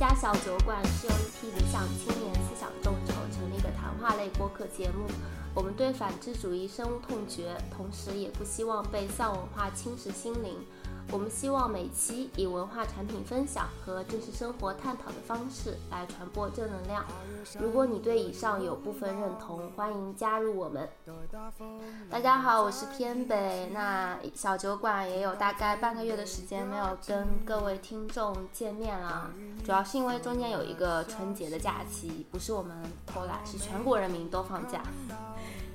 家小酒馆是由一批理想青年思想众筹成立的谈话类播客节目。我们对反智主义深恶痛绝，同时也不希望被丧文化侵蚀心灵。我们希望每期以文化产品分享和真实生活探讨的方式来传播正能量。如果你对以上有部分认同，欢迎加入我们。大家好，我是偏北。那小酒馆也有大概半个月的时间没有跟各位听众见面了，主要是因为中间有一个春节的假期，不是我们偷懒，是全国人民都放假。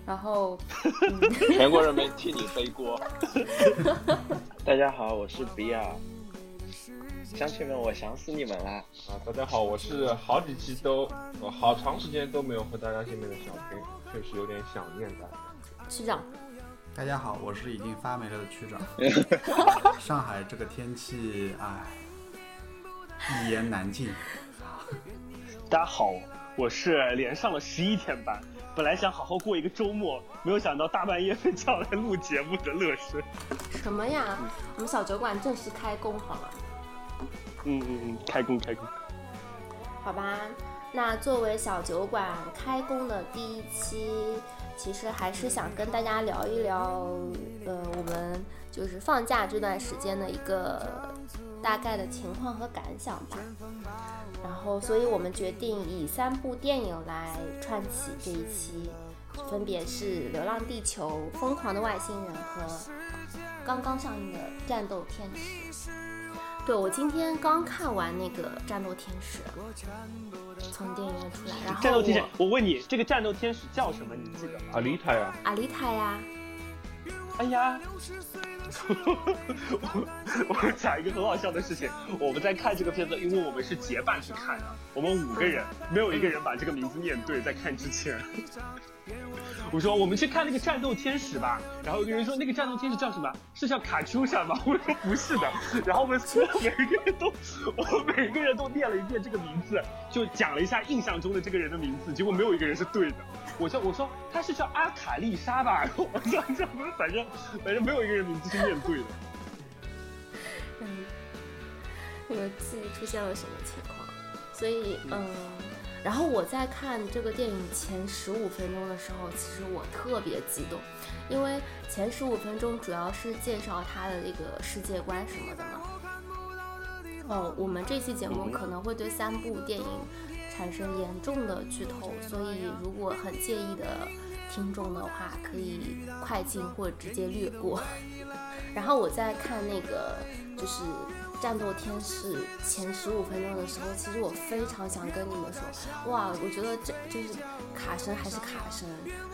然后，全国人民替你背锅。大家好，我是比尔，乡亲们，我想死你们啦！啊，大家好，我是好几期都，好长时间都没有和大家见面的小黑，确实有点想念大家。区长，大家好，我是已经发霉了的区长。上海这个天气，唉，一言难尽。大家好，我是连上了十一天班。本来想好好过一个周末，没有想到大半夜被叫来录节目的乐事。什么呀？我们小酒馆正式开工好吗。嗯嗯嗯，开工开工。好吧，那作为小酒馆开工的第一期，其实还是想跟大家聊一聊，呃，我们就是放假这段时间的一个大概的情况和感想吧。然后，所以我们决定以三部电影来串起这一期，分别是《流浪地球》《疯狂的外星人》和刚刚上映的《战斗天使》。对我今天刚看完那个《战斗天使》，从电影院出来。然后战斗天使，我问你，这个战斗天使叫什么？你记得吗？阿丽塔呀。阿丽塔呀。哎呀。我 我讲一个很好笑的事情，我们在看这个片子，因为我们是结伴去看的，我们五个人没有一个人把这个名字念对，在看之前。我说我们去看那个战斗天使吧，然后有个人说那个战斗天使叫什么？是叫卡秋莎吗？我说不是的，然后我们所有每个人都，我每个人都念了一遍这个名字，就讲了一下印象中的这个人的名字，结果没有一个人是对的。我说我说他是叫阿卡丽莎吧？然后我说这不是反正反正没有一个人名字是念对的。嗯，那个记忆出现了什么情况？所以嗯。然后我在看这个电影前十五分钟的时候，其实我特别激动，因为前十五分钟主要是介绍他的那个世界观什么的嘛。哦，我们这期节目可能会对三部电影产生严重的剧透，所以如果很介意的听众的话，可以快进或直接略过。然后我在看那个就是。战斗天使前十五分钟的时候，其实我非常想跟你们说，哇，我觉得这就是卡神还是卡神，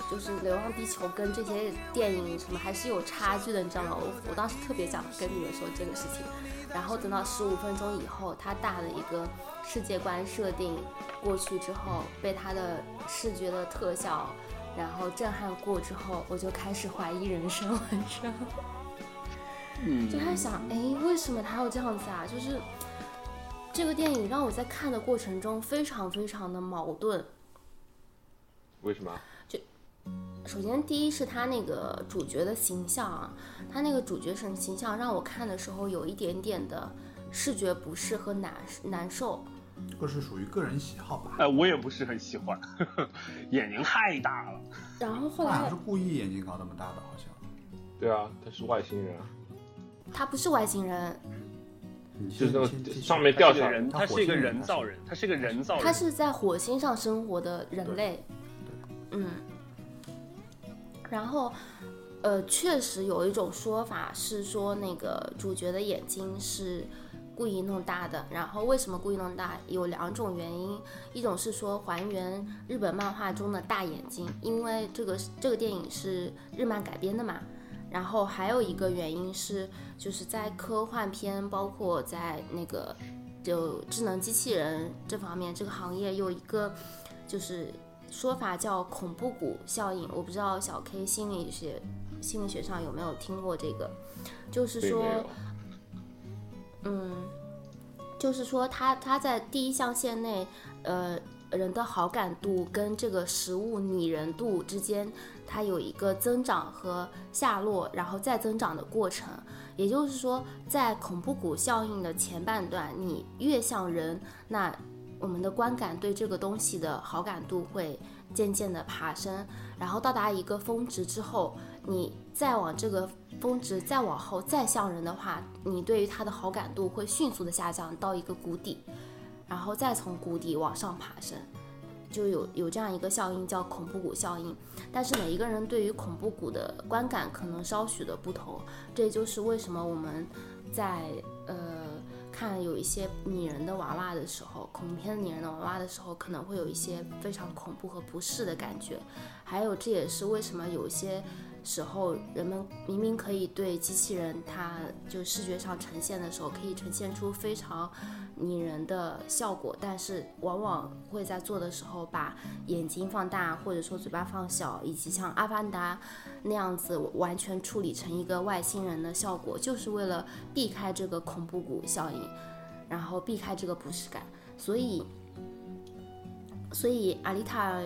就是《流浪地球》跟这些电影什么还是有差距的，你知道吗？我我当时特别想跟你们说这个事情，然后等到十五分钟以后，他大的一个世界观设定过去之后，被他的视觉的特效然后震撼过之后，我就开始怀疑人生了，你就在想，哎，为什么他要这样子啊？就是这个电影让我在看的过程中非常非常的矛盾。为什么？就首先第一是他那个主角的形象啊，他那个主角神形象让我看的时候有一点点的视觉不适和难难受。这个是属于个人喜好吧？哎，我也不是很喜欢，眼睛太大了。然后后来他是故意眼睛搞那么大的，好像。对啊，他是外星人啊。他不是外星人，就是那个上面掉下来人，他是一个人造人，他是个人造人，他是在火星上生活的人类，嗯，然后，呃，确实有一种说法是说那个主角的眼睛是故意弄大的，然后为什么故意弄大？有两种原因，一种是说还原日本漫画中的大眼睛，因为这个这个电影是日漫改编的嘛。然后还有一个原因是，就是在科幻片，包括在那个就智能机器人这方面，这个行业有一个就是说法叫恐怖谷效应。我不知道小 K 心理学心理学上有没有听过这个，就是说，嗯，就是说他他在第一象限内，呃，人的好感度跟这个食物拟人度之间，它有一个增长和下落，然后再增长的过程。也就是说，在恐怖谷效应的前半段，你越像人，那我们的观感对这个东西的好感度会渐渐的爬升，然后到达一个峰值之后，你再往这个峰值再往后再像人的话，你对于它的好感度会迅速的下降到一个谷底，然后再从谷底往上爬升。就有有这样一个效应叫恐怖谷效应，但是每一个人对于恐怖谷的观感可能稍许的不同，这也就是为什么我们在呃看有一些拟人的娃娃的时候，恐怖片拟人的娃娃的时候，可能会有一些非常恐怖和不适的感觉，还有这也是为什么有些时候人们明明可以对机器人，它就视觉上呈现的时候，可以呈现出非常。拟人的效果，但是往往会在做的时候把眼睛放大，或者说嘴巴放小，以及像阿凡达那样子完全处理成一个外星人的效果，就是为了避开这个恐怖谷效应，然后避开这个不适感。所以，所以阿丽塔。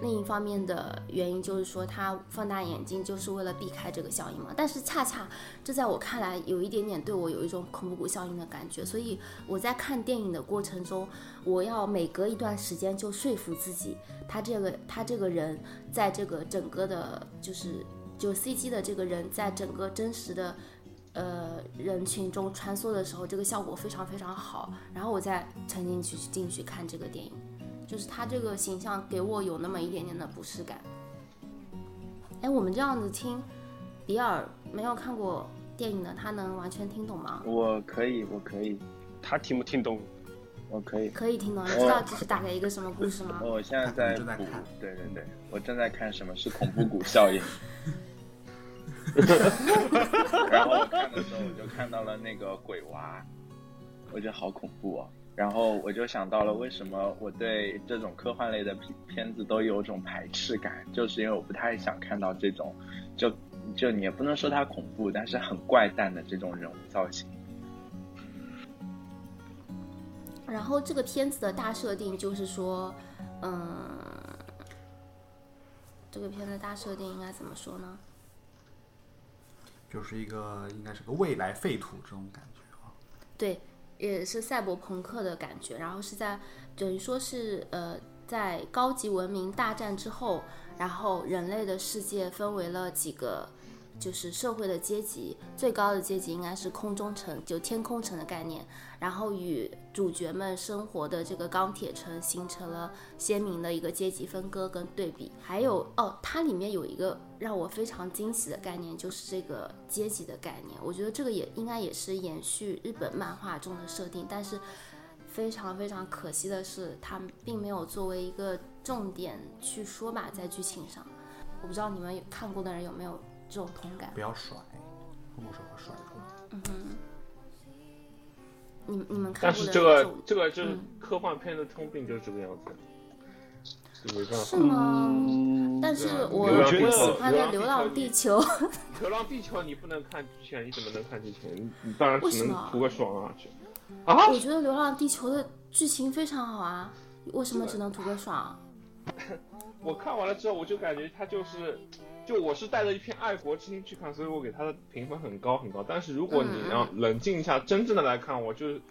另一方面的原因就是说，他放大眼睛就是为了避开这个效应嘛。但是恰恰这在我看来有一点点对我有一种恐怖谷效应的感觉，所以我在看电影的过程中，我要每隔一段时间就说服自己，他这个他这个人在这个整个的，就是就 CG 的这个人在整个真实的呃人群中穿梭的时候，这个效果非常非常好，然后我再沉进去进去看这个电影。就是他这个形象给我有那么一点点的不适感。哎，我们这样子听，比尔没有看过电影的，他能完全听懂吗？我可以，我可以。他听不听懂？我可以。可以听懂。你知道这是大概一个什么故事吗？我现在在补。对对对，我正在看什么是恐怖谷效应。然后我看的时候，我就看到了那个鬼娃，我觉得好恐怖啊。然后我就想到了，为什么我对这种科幻类的片片子都有种排斥感，就是因为我不太想看到这种，就就你也不能说它恐怖，但是很怪诞的这种人物造型。然后这个片子的大设定就是说，嗯，这个片子大设定应该怎么说呢？就是一个应该是个未来废土这种感觉啊。对。也是赛博朋克的感觉，然后是在等于说是呃，在高级文明大战之后，然后人类的世界分为了几个。就是社会的阶级，最高的阶级应该是空中城，就天空城的概念。然后与主角们生活的这个钢铁城形成了鲜明的一个阶级分割跟对比。还有哦，它里面有一个让我非常惊喜的概念，就是这个阶级的概念。我觉得这个也应该也是延续日本漫画中的设定，但是非常非常可惜的是，它并没有作为一个重点去说吧，在剧情上。我不知道你们看过的人有没有。这种同感，不要甩，什么时候甩出来？嗯哼，你你们看但是这个这个就是科幻片的通病，就是这个样子，没办法。是吗？但是我我喜欢的《流浪地球》。流浪地球你不能看剧情，你怎么能看剧情？你你当然只能图个爽啊！啊？我觉得《流浪地球》的剧情非常好啊，为什么只能图个爽？我看完了之后，我就感觉它就是。就我是带着一片爱国之心去看，所以我给他的评分很高很高。但是如果你要冷静一下，真正的来看，我就是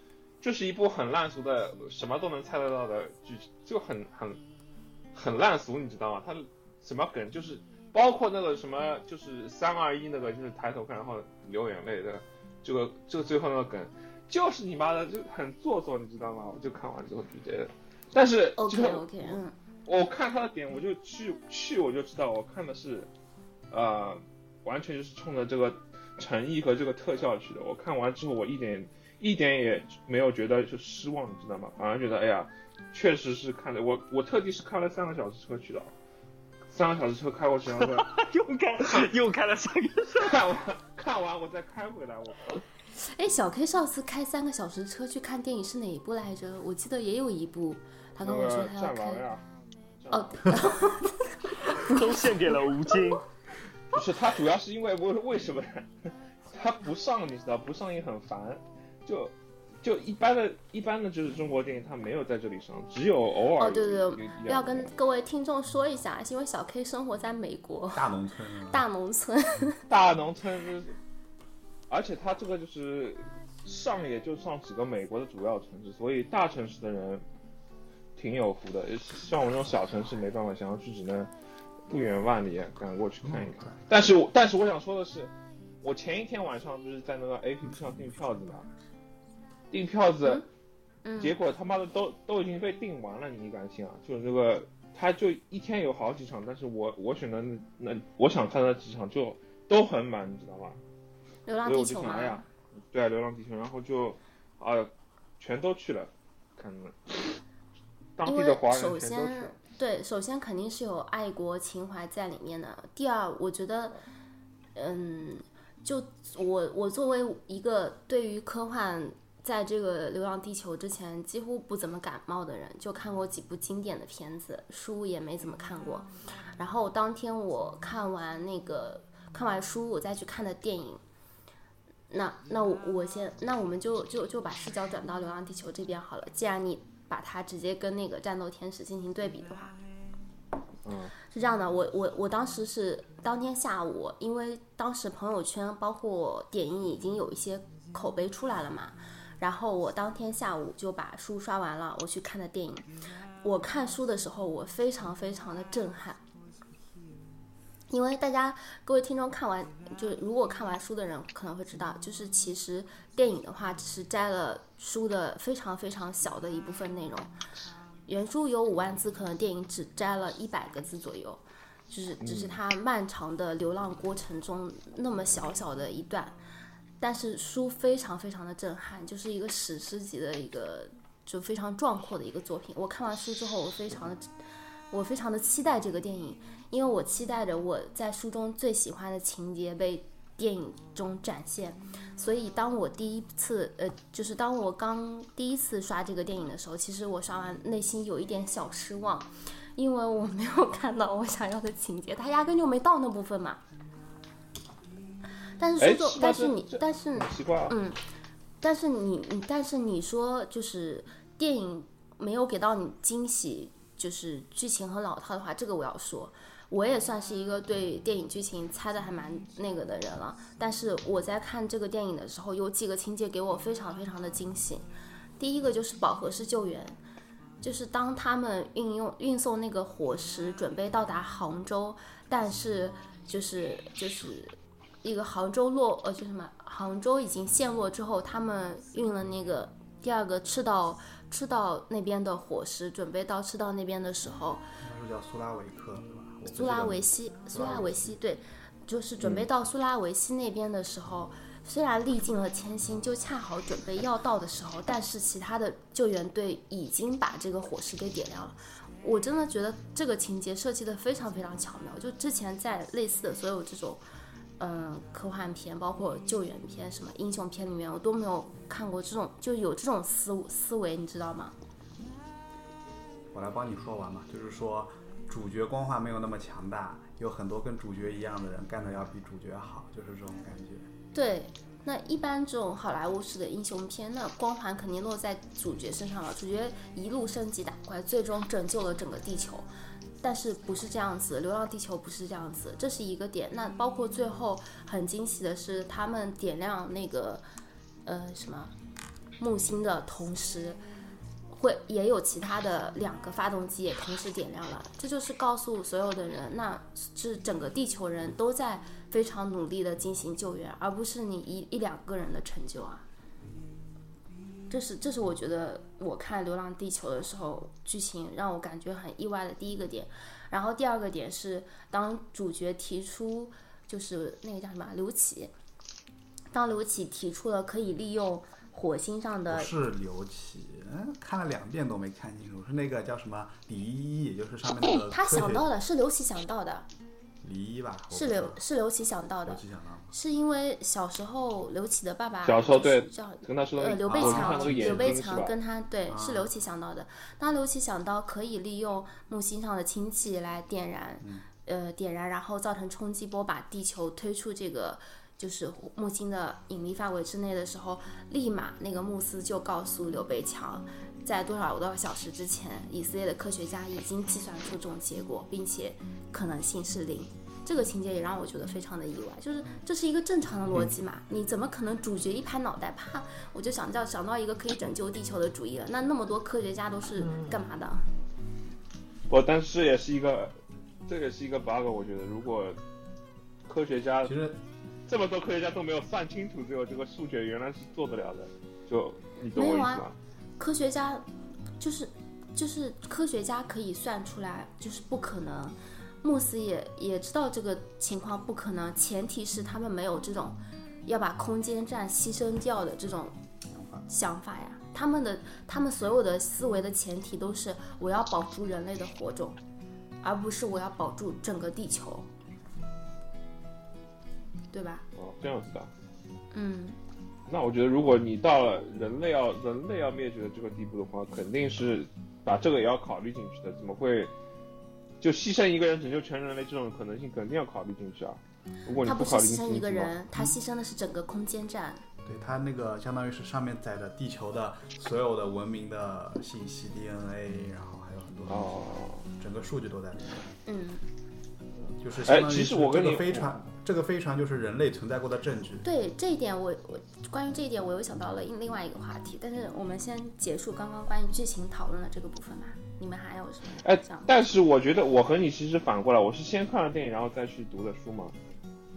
就是一部很烂俗的，什么都能猜得到的剧，就很很很烂俗，你知道吗？他什么梗就是包括那个什么，就是三二一那个，就是抬头看然后流眼泪的，这个这个最后那个梗，就是你妈的就很做作，你知道吗？我就看完之后就觉得，但是 OK OK 嗯，我看他的点，我就去去我就知道，我看的是。呃，完全就是冲着这个诚意和这个特效去的。我看完之后，我一点一点也没有觉得就失望，你知道吗？反而觉得，哎呀，确实是看的。我我特地是开了三个小时车去的，三个小时车开过去，然后 又开又开了三个小时，看完看完我再开回来。我靠！哎，小 K 上次开三个小时车去看电影是哪一部来着？我记得也有一部，他跟我说他要开。哦，都献给了吴京。不是他，主要是因为为为什么 他不上？你知道不上也很烦，就就一般的、一般的就是中国电影，它没有在这里上，只有偶尔哦，对对对，要跟各位听众说一下，因为小 K 生活在美国大农村啊，大农村，大农村就是，而且他这个就是上也就上几个美国的主要城市，所以大城市的人挺有福的。像我这种小城市没办法，想要去只能不远万里赶过去看一看。但是我但是我想说的是，我前一天晚上不是在那个 A P P 上订票子嘛，订票子，嗯，结果他妈的都都已经被订完了，你敢信啊？就是这个，他就一天有好几场，但是我我选的那那我想看的几场就都很满，你知道吗？流浪所以我地球嘛就想哎呀，，对啊，《流浪地球》，然后就啊，全都去了，看了，当地的华人全都去了先。对，首先肯定是有爱国情怀在里面的。第二，我觉得，嗯，就我我作为一个对于科幻在这个《流浪地球》之前几乎不怎么感冒的人，就看过几部经典的片子，书也没怎么看过。然后当天我看完那个看完书，我再去看的电影。那那我我先，那我们就就就把视角转到《流浪地球》这边好了。既然你把它直接跟那个《战斗天使》进行对比的话，嗯，是这样的，我我我当时是当天下午，因为当时朋友圈包括点映已经有一些口碑出来了嘛，然后我当天下午就把书刷完了，我去看的电影。我看书的时候，我非常非常的震撼，因为大家各位听众看完，就是如果看完书的人可能会知道，就是其实电影的话只是摘了书的非常非常小的一部分内容。原书有五万字，可能电影只摘了一百个字左右，就是只是它漫长的流浪过程中那么小小的一段，但是书非常非常的震撼，就是一个史诗级的一个就非常壮阔的一个作品。我看完书之后，我非常的我非常的期待这个电影，因为我期待着我在书中最喜欢的情节被电影中展现。所以当我第一次，呃，就是当我刚第一次刷这个电影的时候，其实我刷完内心有一点小失望，因为我没有看到我想要的情节，它压根就没到那部分嘛。但是哎书中，但是你但是。嗯，但是你你但是你说就是电影没有给到你惊喜，就是剧情很老套的话，这个我要说，我也算是一个对电影剧情猜的还蛮那个的人了。但是我在看这个电影的时候，有几个情节给我非常非常的惊喜。第一个就是饱和式救援，就是当他们运用运送那个火石准备到达杭州，但是就是就是一个杭州落呃，就什么杭州已经陷落之后，他们运了那个第二个赤道赤道那边的火石，准备到赤道那边的时候，应该是叫苏拉维克苏拉维西，苏苏拉维西，对，就是准备到苏拉维西那边的时候，虽然历尽了千辛，就恰好准备要到的时候，但是其他的救援队已经把这个火势给点亮了。我真的觉得这个情节设计的非常非常巧妙，就之前在类似的所有这种，嗯、科幻片，包括救援片、什么英雄片里面，我都没有看过这种就有这种思思维，你知道吗？我来帮你说完嘛，就是说主角光环没有那么强大，有很多跟主角一样的人干的要比主角好，就是这种感觉。对，那一般这种好莱坞式的英雄片，那光环肯定落在主角身上了。主角一路升级打怪，最终拯救了整个地球。但是不是这样子，《流浪地球》不是这样子，这是一个点。那包括最后很惊喜的是，他们点亮那个呃什么木星的同时，会也有其他的两个发动机也同时点亮了。这就是告诉所有的人，那是整个地球人都在非常努力的进行救援，而不是你一一两个人的成就啊。这是这是我觉得我看《流浪地球》的时候，剧情让我感觉很意外的第一个点。然后第二个点是，当主角提出就是那个叫什么刘启，当刘启提出了可以利用火星上的是刘启，嗯，看了两遍都没看清楚，是那个叫什么李依依，也就是上面那个他想到的是刘启想到的，李依依吧？是刘是刘启想到的，刘启想到的。是因为小时候刘启的爸爸小时候就是对叫跟他说的呃刘备强刘备强跟他对啊是刘启想到的。当刘启想到可以利用木星上的氢气来点燃，呃点燃，然后造成冲击波，把地球推出这个就是木星的引力范围之内的时候，立马那个慕斯就告诉刘备强，在多少多少小时之前，以色列的科学家已经计算出这种结果，并且可能性是零。这个情节也让我觉得非常的意外，就是这是一个正常的逻辑嘛？你怎么可能主角一拍脑袋，啪，我就想到想到一个可以拯救地球的主意了？那那么多科学家都是干嘛的？我，但是也是一个，这也是一个 bug。我觉得如果科学家其实这么多科学家都没有算清楚，最后这个数学原来是做得了的，就你懂我意思吗？科学家就是就是科学家可以算出来，就是不可能。穆斯也也知道这个情况不可能，前提是他们没有这种要把空间站牺牲掉的这种想法呀。他们的他们所有的思维的前提都是我要保住人类的火种，而不是我要保住整个地球，对吧？哦，这样子的。嗯，那我觉得，如果你到了人类要人类要灭绝的这个地步的话，肯定是把这个也要考虑进去的。怎么会就牺牲一个人拯救全人类这种可能性，肯定要考虑进去啊？如果你他不是考虑牺牲一个人，他牺牲的是整个空间站。对他那个相当于是上面载着地球的所有的文明的信息 DNA，然后还有很多东西，哦，整个数据都在里面。嗯，就是相当于哎其实是这我跟你个飞船，这个飞船就是人类存在过的证据。对这一点我，我关于这一点，我又想到了另另外一个话题，但是我们先结束刚刚关于剧情讨论的这个部分吧。你们还有什么哎想？但是我觉得我和你其实反过来，我是先看了电影，然后再去读的书嘛。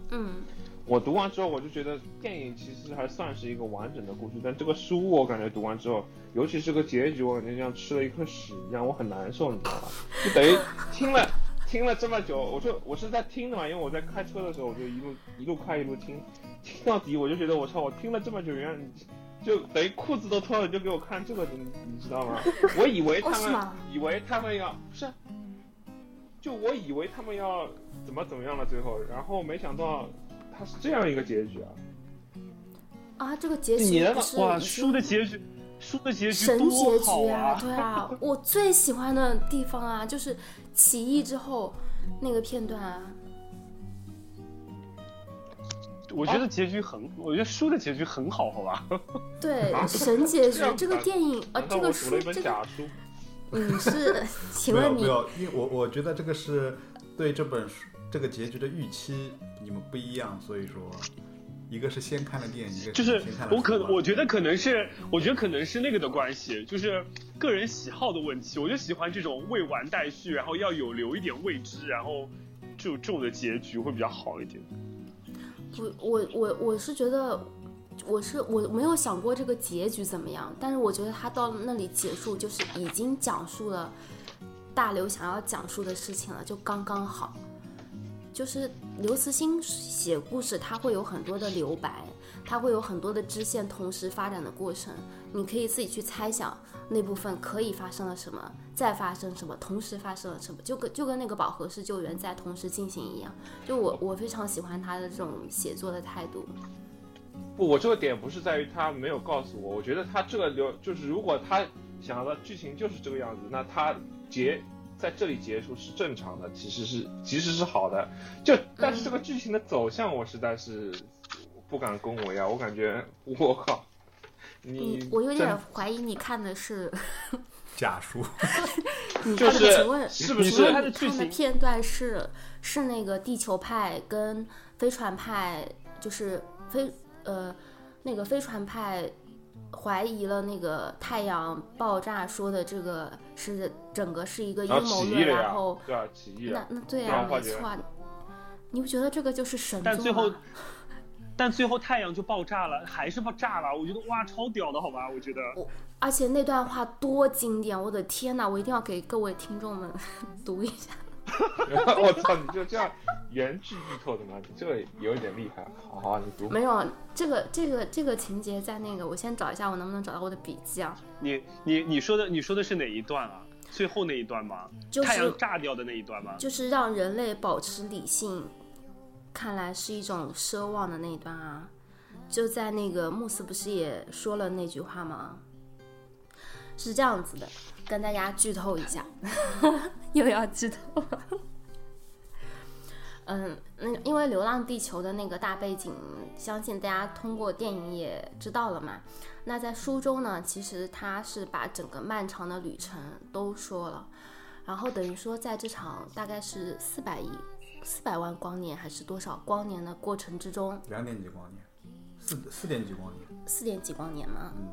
嗯我读完之后，我就觉得电影其实还算是一个完整的故事，但这个书我感觉读完之后，尤其是个结局，我感觉像吃了一颗屎一样，我很难受，你知道吧？就等于听了听了这么久，我就我是在听的嘛，因为我在开车的时候，我就一路一路开一路听，听到底我就觉得我操，我听了这么久，原来你就等于裤子都脱了，你就给我看这个，你你知道吗？我以为他们、哦以为他们要不是，就我以为他们要怎么怎么样了，最后，然后没想到他是这样一个结局啊。啊，这个结你的局不是哇，已书的结局，输的结局神多结好局啊！啊！对啊，我最喜欢的地方啊，就是起义之后那个片段啊。我觉得结局很，我觉得书的结局很好，好吧？对，啊神结局这个电影啊，这个道我读了一本书这个假书？你是，请问你没有，因为我我觉得这个是对这本书这个结局的预期你们不一样，所以说一个是先看了电影，一个就是我可我觉得可能是，我觉得可能是那个的关系，就是个人喜好的问题。我就喜欢这种未完待续，然后要有留一点未知，然后就这种的结局会比较好一点。我，我我我是觉得，我是我没有想过这个结局怎么样，但是我觉得他到那里结束，就是已经讲述了大刘想要讲述的事情了，就刚刚好。就是刘慈欣写故事，他会有很多的留白，他会有很多的支线同时发展的过程，你可以自己去猜想那部分可以发生了什么，再发生什么，同时发生了什么，就跟就跟那个饱和式救援在同时进行一样。就我我非常喜欢他的这种写作的态度。不，我这个点不是在于他没有告诉我，我觉得他这个流就是如果他想要的剧情就是这个样子，那他结在这里结束是正常的，其实是其实是好的。就但是这个剧情的走向，我实在是不敢恭维啊，我感觉我靠，你你我有点怀疑你看的是 假书，你看的，就是请问是不是他的你看的剧情片段是是那个地球派跟飞船派，就是飞呃那个飞船派怀疑了那个太阳爆炸说的这个是整个是一个阴谋论，然后，对啊，起义那，那对啊，没错啊，你不觉得这个就是神作但最后？但最后太阳就爆炸了，还是爆炸了。我觉得哇，超屌的好吧？我觉得而且那段话多经典，我的天呐，我一定要给各位听众们 读一下。我操，你就这样原句剧透的吗？你这个有点厉害。好好，你读。没有这个这个这个情节在那个，我先找一下我能不能找到我的笔记啊？你你你说的你说的是哪一段啊？最后那一段吗？就是太阳炸掉的那一段吗？就是让人类保持理性，看来是一种奢望的那一段啊。就在那个穆斯不是也说了那句话吗？是这样子的，跟大家剧透一下，又要剧透了。嗯，那因为《流浪地球》的那个大背景，相信大家通过电影也知道了嘛。那在书中呢，其实他是把整个漫长的旅程都说了，然后等于说在这场大概是四百亿、四百万光年还是多少光年的过程之中，两点几光年，四四点几光年，四点几光年嘛，嗯，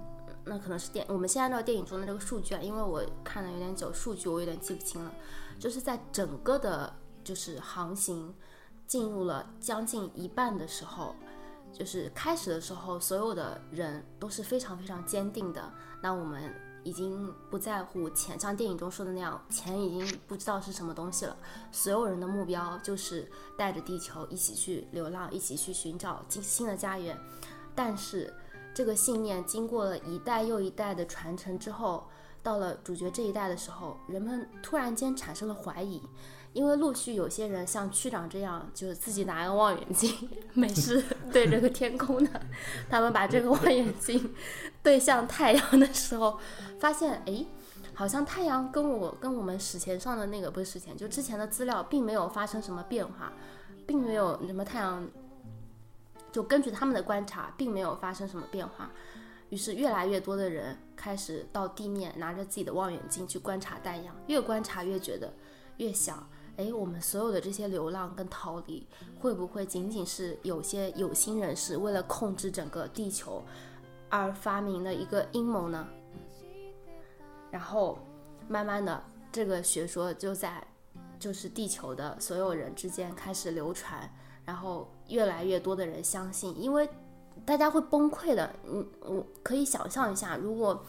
那可能是电，我们先按照电影中的这个数据啊，因为我看的有点久，数据我有点记不清了，就是在整个的，就是航行进入了将近一半的时候。就是开始的时候，所有的人都是非常非常坚定的。那我们已经不在乎钱，像电影中说的那样，钱已经不知道是什么东西了。所有人的目标就是带着地球一起去流浪，一起去寻找新的家园。但是这个信念经过了一代又一代的传承之后，到了主角这一代的时候，人们突然间产生了怀疑。因为陆续有些人像区长这样，就是自己拿个望远镜，没事 对着个天空的。他们把这个望远镜对向太阳的时候，发现哎，好像太阳跟我跟我们史前上的那个不是史前，就之前的资料并没有发生什么变化，并没有什么太阳。就根据他们的观察，并没有发生什么变化。于是越来越多的人开始到地面，拿着自己的望远镜去观察太阳，越观察越觉得越小。哎，我们所有的这些流浪跟逃离，会不会仅仅是有些有心人士为了控制整个地球而发明的一个阴谋呢？然后，慢慢的，这个学说就在就是地球的所有人之间开始流传，然后越来越多的人相信，因为大家会崩溃的。嗯，我可以想象一下，如果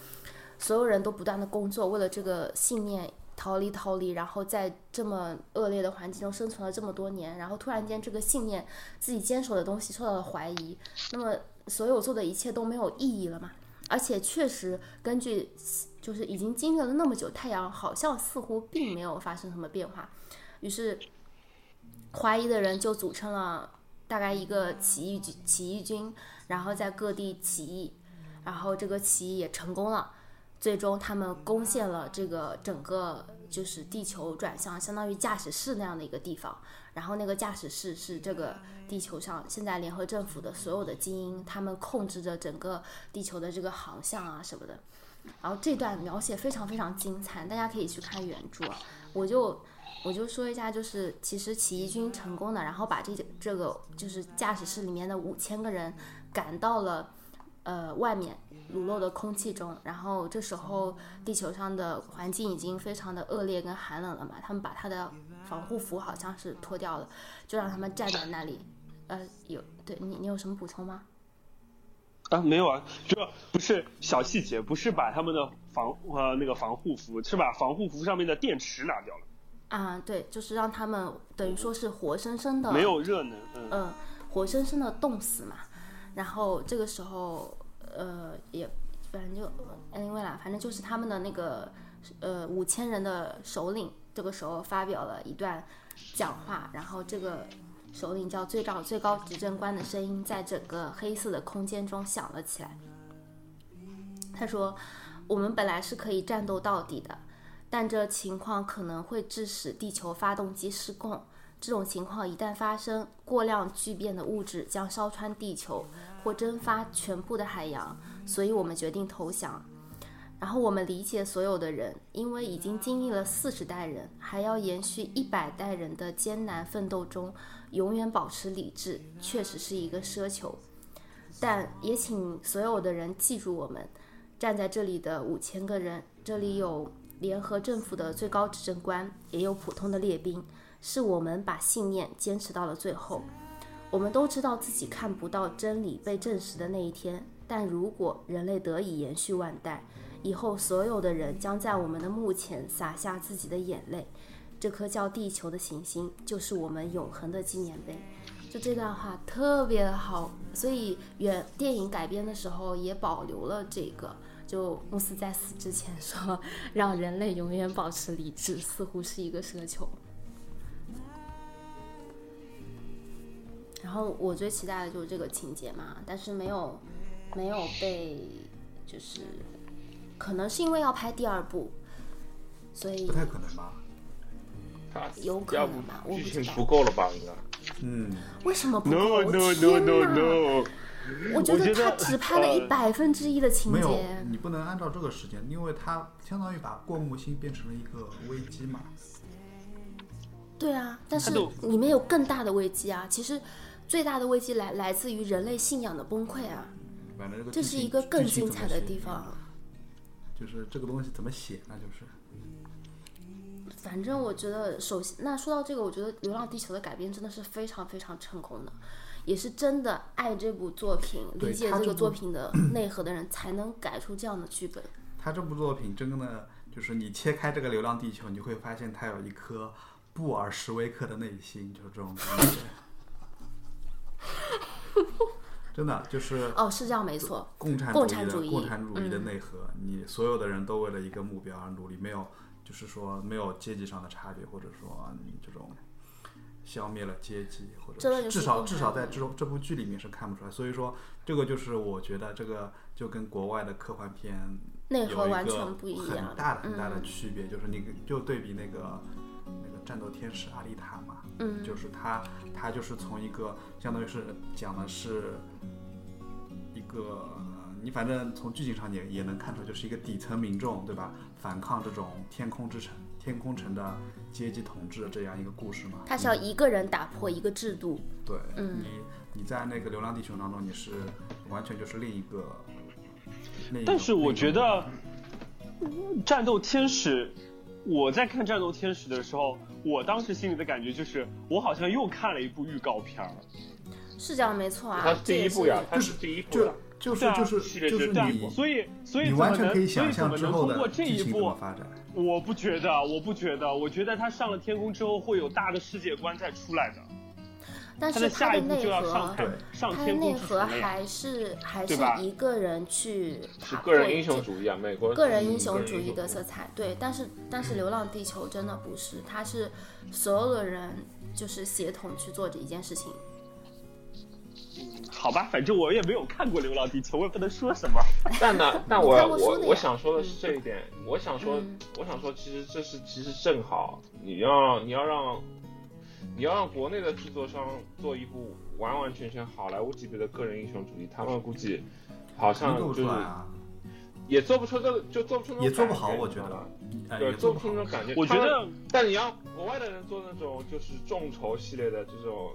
所有人都不断的工作，为了这个信念。逃离，逃离，然后在这么恶劣的环境中生存了这么多年，然后突然间这个信念，自己坚守的东西受到了怀疑，那么所有做的一切都没有意义了嘛？而且确实根据，就是已经经历了那么久，太阳好像似乎并没有发生什么变化，于是怀疑的人就组成了大概一个起义，起义军，然后在各地起义，然后这个起义也成功了。最终，他们攻陷了这个整个就是地球转向，相当于驾驶室那样的一个地方。然后，那个驾驶室是这个地球上现在联合政府的所有的精英，他们控制着整个地球的这个航向啊什么的。然后这段描写非常非常精彩，大家可以去看原著。我就我就说一下，就是其实起义军成功的，然后把这这个就是驾驶室里面的五千个人赶到了呃外面。裸露的空气中，然后这时候地球上的环境已经非常的恶劣跟寒冷了嘛，他们把他的防护服好像是脱掉了，就让他们站在那里。呃，有对你你有什么补充吗？啊，没有啊，这不是小细节，不是把他们的防呃那个防护服，是把防护服上面的电池拿掉了。啊，对，就是让他们等于说是活生生的没有热能，嗯，活生生的冻死嘛。然后这个时候。呃，也反正就 anyway 啦，反正就是他们的那个呃五千人的首领，这个时候发表了一段讲话，然后这个首领叫最高最高执政官的声音在整个黑色的空间中响了起来。他说：“我们本来是可以战斗到底的，但这情况可能会致使地球发动机失控。这种情况一旦发生，过量聚变的物质将烧穿地球。”或蒸发全部的海洋，所以我们决定投降。然后我们理解所有的人，因为已经经历了四十代人，还要延续一百代人的艰难奋斗中，永远保持理智，确实是一个奢求。但也请所有的人记住，我们站在这里的五千个人，这里有联合政府的最高执政官，也有普通的列兵，是我们把信念坚持到了最后。我们都知道自己看不到真理被证实的那一天，但如果人类得以延续万代，以后所有的人将在我们的墓前洒下自己的眼泪，这颗叫地球的行星就是我们永恒的纪念碑。就这段话特别好，所以原电影改编的时候也保留了这个。就穆斯在死之前说，让人类永远保持理智，似乎是一个奢求。然后我最期待的就是这个情节嘛，但是没有，没有被，就是可能是因为要拍第二部，所以不太可能吧？他有可能吧？我不知道。剧情不够了吧？应该。嗯，为什么不 No 够？no no no no，我觉得得他只拍了一呃百分之一的情没有节，，你不能按照这个时间，因为他相当于把过目星变成了一个危机嘛。对啊，但是里面有更大的危机啊。其实最大的危机来来自于人类信仰的崩溃啊，这是一个更精彩的地方。就是这个东西怎么写，那就是反正我觉得，首先，那说到这个，我觉得《流浪地球》的改编真的是非常非常成功的，也是真的爱这部作品、理解这个作品的内核的人才能改出这样的剧本。他这部作品真的就是你切开这个《流浪地球》，你会发现他有一颗布尔什维克的内心，就是这种感觉。真的就是哦，是这样，没错。共产共主义的产主义共产主义的嗯内核，你所有的人都为了一个目标而努力，没有就是说没有阶级上的差别，或者说你这种消灭了阶级，或者至少至少在这种这部剧里面是看不出来。所以说，这个就是我觉得这个就跟国外的科幻片内核完全不一样很大的很大的嗯区别，就是你就对比那个那个战斗天使阿丽塔嘛，嗯就是他他就是从一个相当于是讲的是一个你反正从剧情上也也能看出，就是一个底层民众对吧，反抗这种天空之城天空城的阶级统治的这样一个故事嘛。他是要一个人打破一个制度，对、嗯你你在那个《流浪地球》当中，你是完全就是另一个。但是我觉得战斗天使，我在看战斗天使的时候，我当时心里的感觉就是，我好像又看了一部预告片儿。是这样没错啊。第一部呀，它是第一部就是对啊就是系列就是是第一部你所以，所以你怎么能，完全可以所以想象怎么能之后的通过这一剧情怎么步？发展。我不觉得，我不觉得，我觉得他上了天空之后会有大的世界观再出来的。但他的下是它的内一步就要上核，它的内核。还是还是一个人去个人英雄主义啊，美国个人嗯英雄主义的色彩，对，但是但是《流浪地球》真的不是，它是所有的人就是协同去做这一件事情。好吧，反正我也没有看过《流浪地球》，我也不能说什么。但呢，但你我我我想说的是这一点，我想说嗯，我想说，其实这是其实正好，你要你要让你要让国内的制作商做一部完完全全好莱坞级别的个人英雄主义，他们估计好像就是也做不出这个，就做不出那种也做不好，我觉得对，做不出那种感觉。我觉得但你要国外的人做那种就是众筹系列的这种，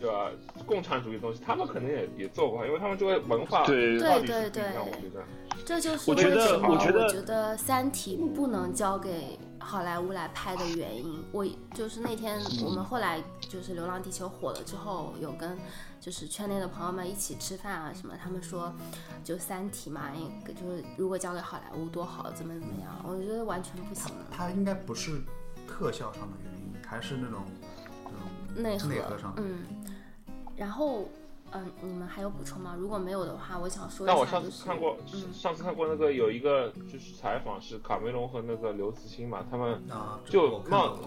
对吧？共产主义东西，他们可能也也做不好，因为他们这个文化对对对不一样，我觉得。这就是我觉得我觉得《三体》不能交给好莱坞来拍的原因。我就是那天我们后来就是《流浪地球》火了之后，有跟就是圈内的朋友们一起吃饭啊什么，他们说就《三体》嘛，就是如果交给好莱坞多好，怎么怎么样？我觉得完全不行。它应该不是特效上的原因，还是那种那种内核，内核上的。嗯，然后嗯、你们还有补充吗？如果没有的话，我想说一但我下，就是上次看过，嗯上次看过那个有一个就是采访是卡梅隆和那个刘慈欣嘛，他们啊，就冒了，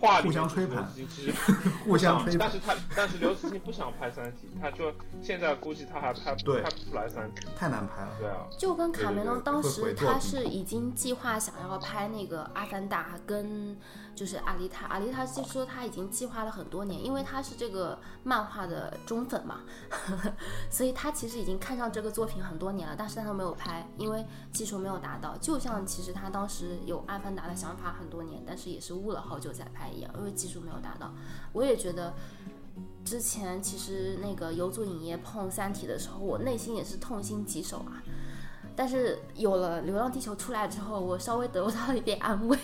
画里互相吹捧其实 互相吹捧，但是他但是刘慈欣不想拍三体，他说现在估计他还拍对拍不出来三体，太难拍了。对啊，就跟卡梅隆当时他是已经计划想要拍那个《阿凡达》跟就是阿丽塔，阿丽塔就说他已经计划了很多年，因为他是这个漫画的忠粉嘛，所以他其实已经看上这个作品很多年了，但是他没有拍，因为技术没有达到。就像其实他当时有阿凡达的想法很多年，但是也是悟了好久才拍一样，因为技术没有达到。我也觉得。之前其实那个游族影业碰《三体》的时候，我内心也是痛心疾首啊。但是有了《流浪地球》出来之后，我稍微得到了一点安慰，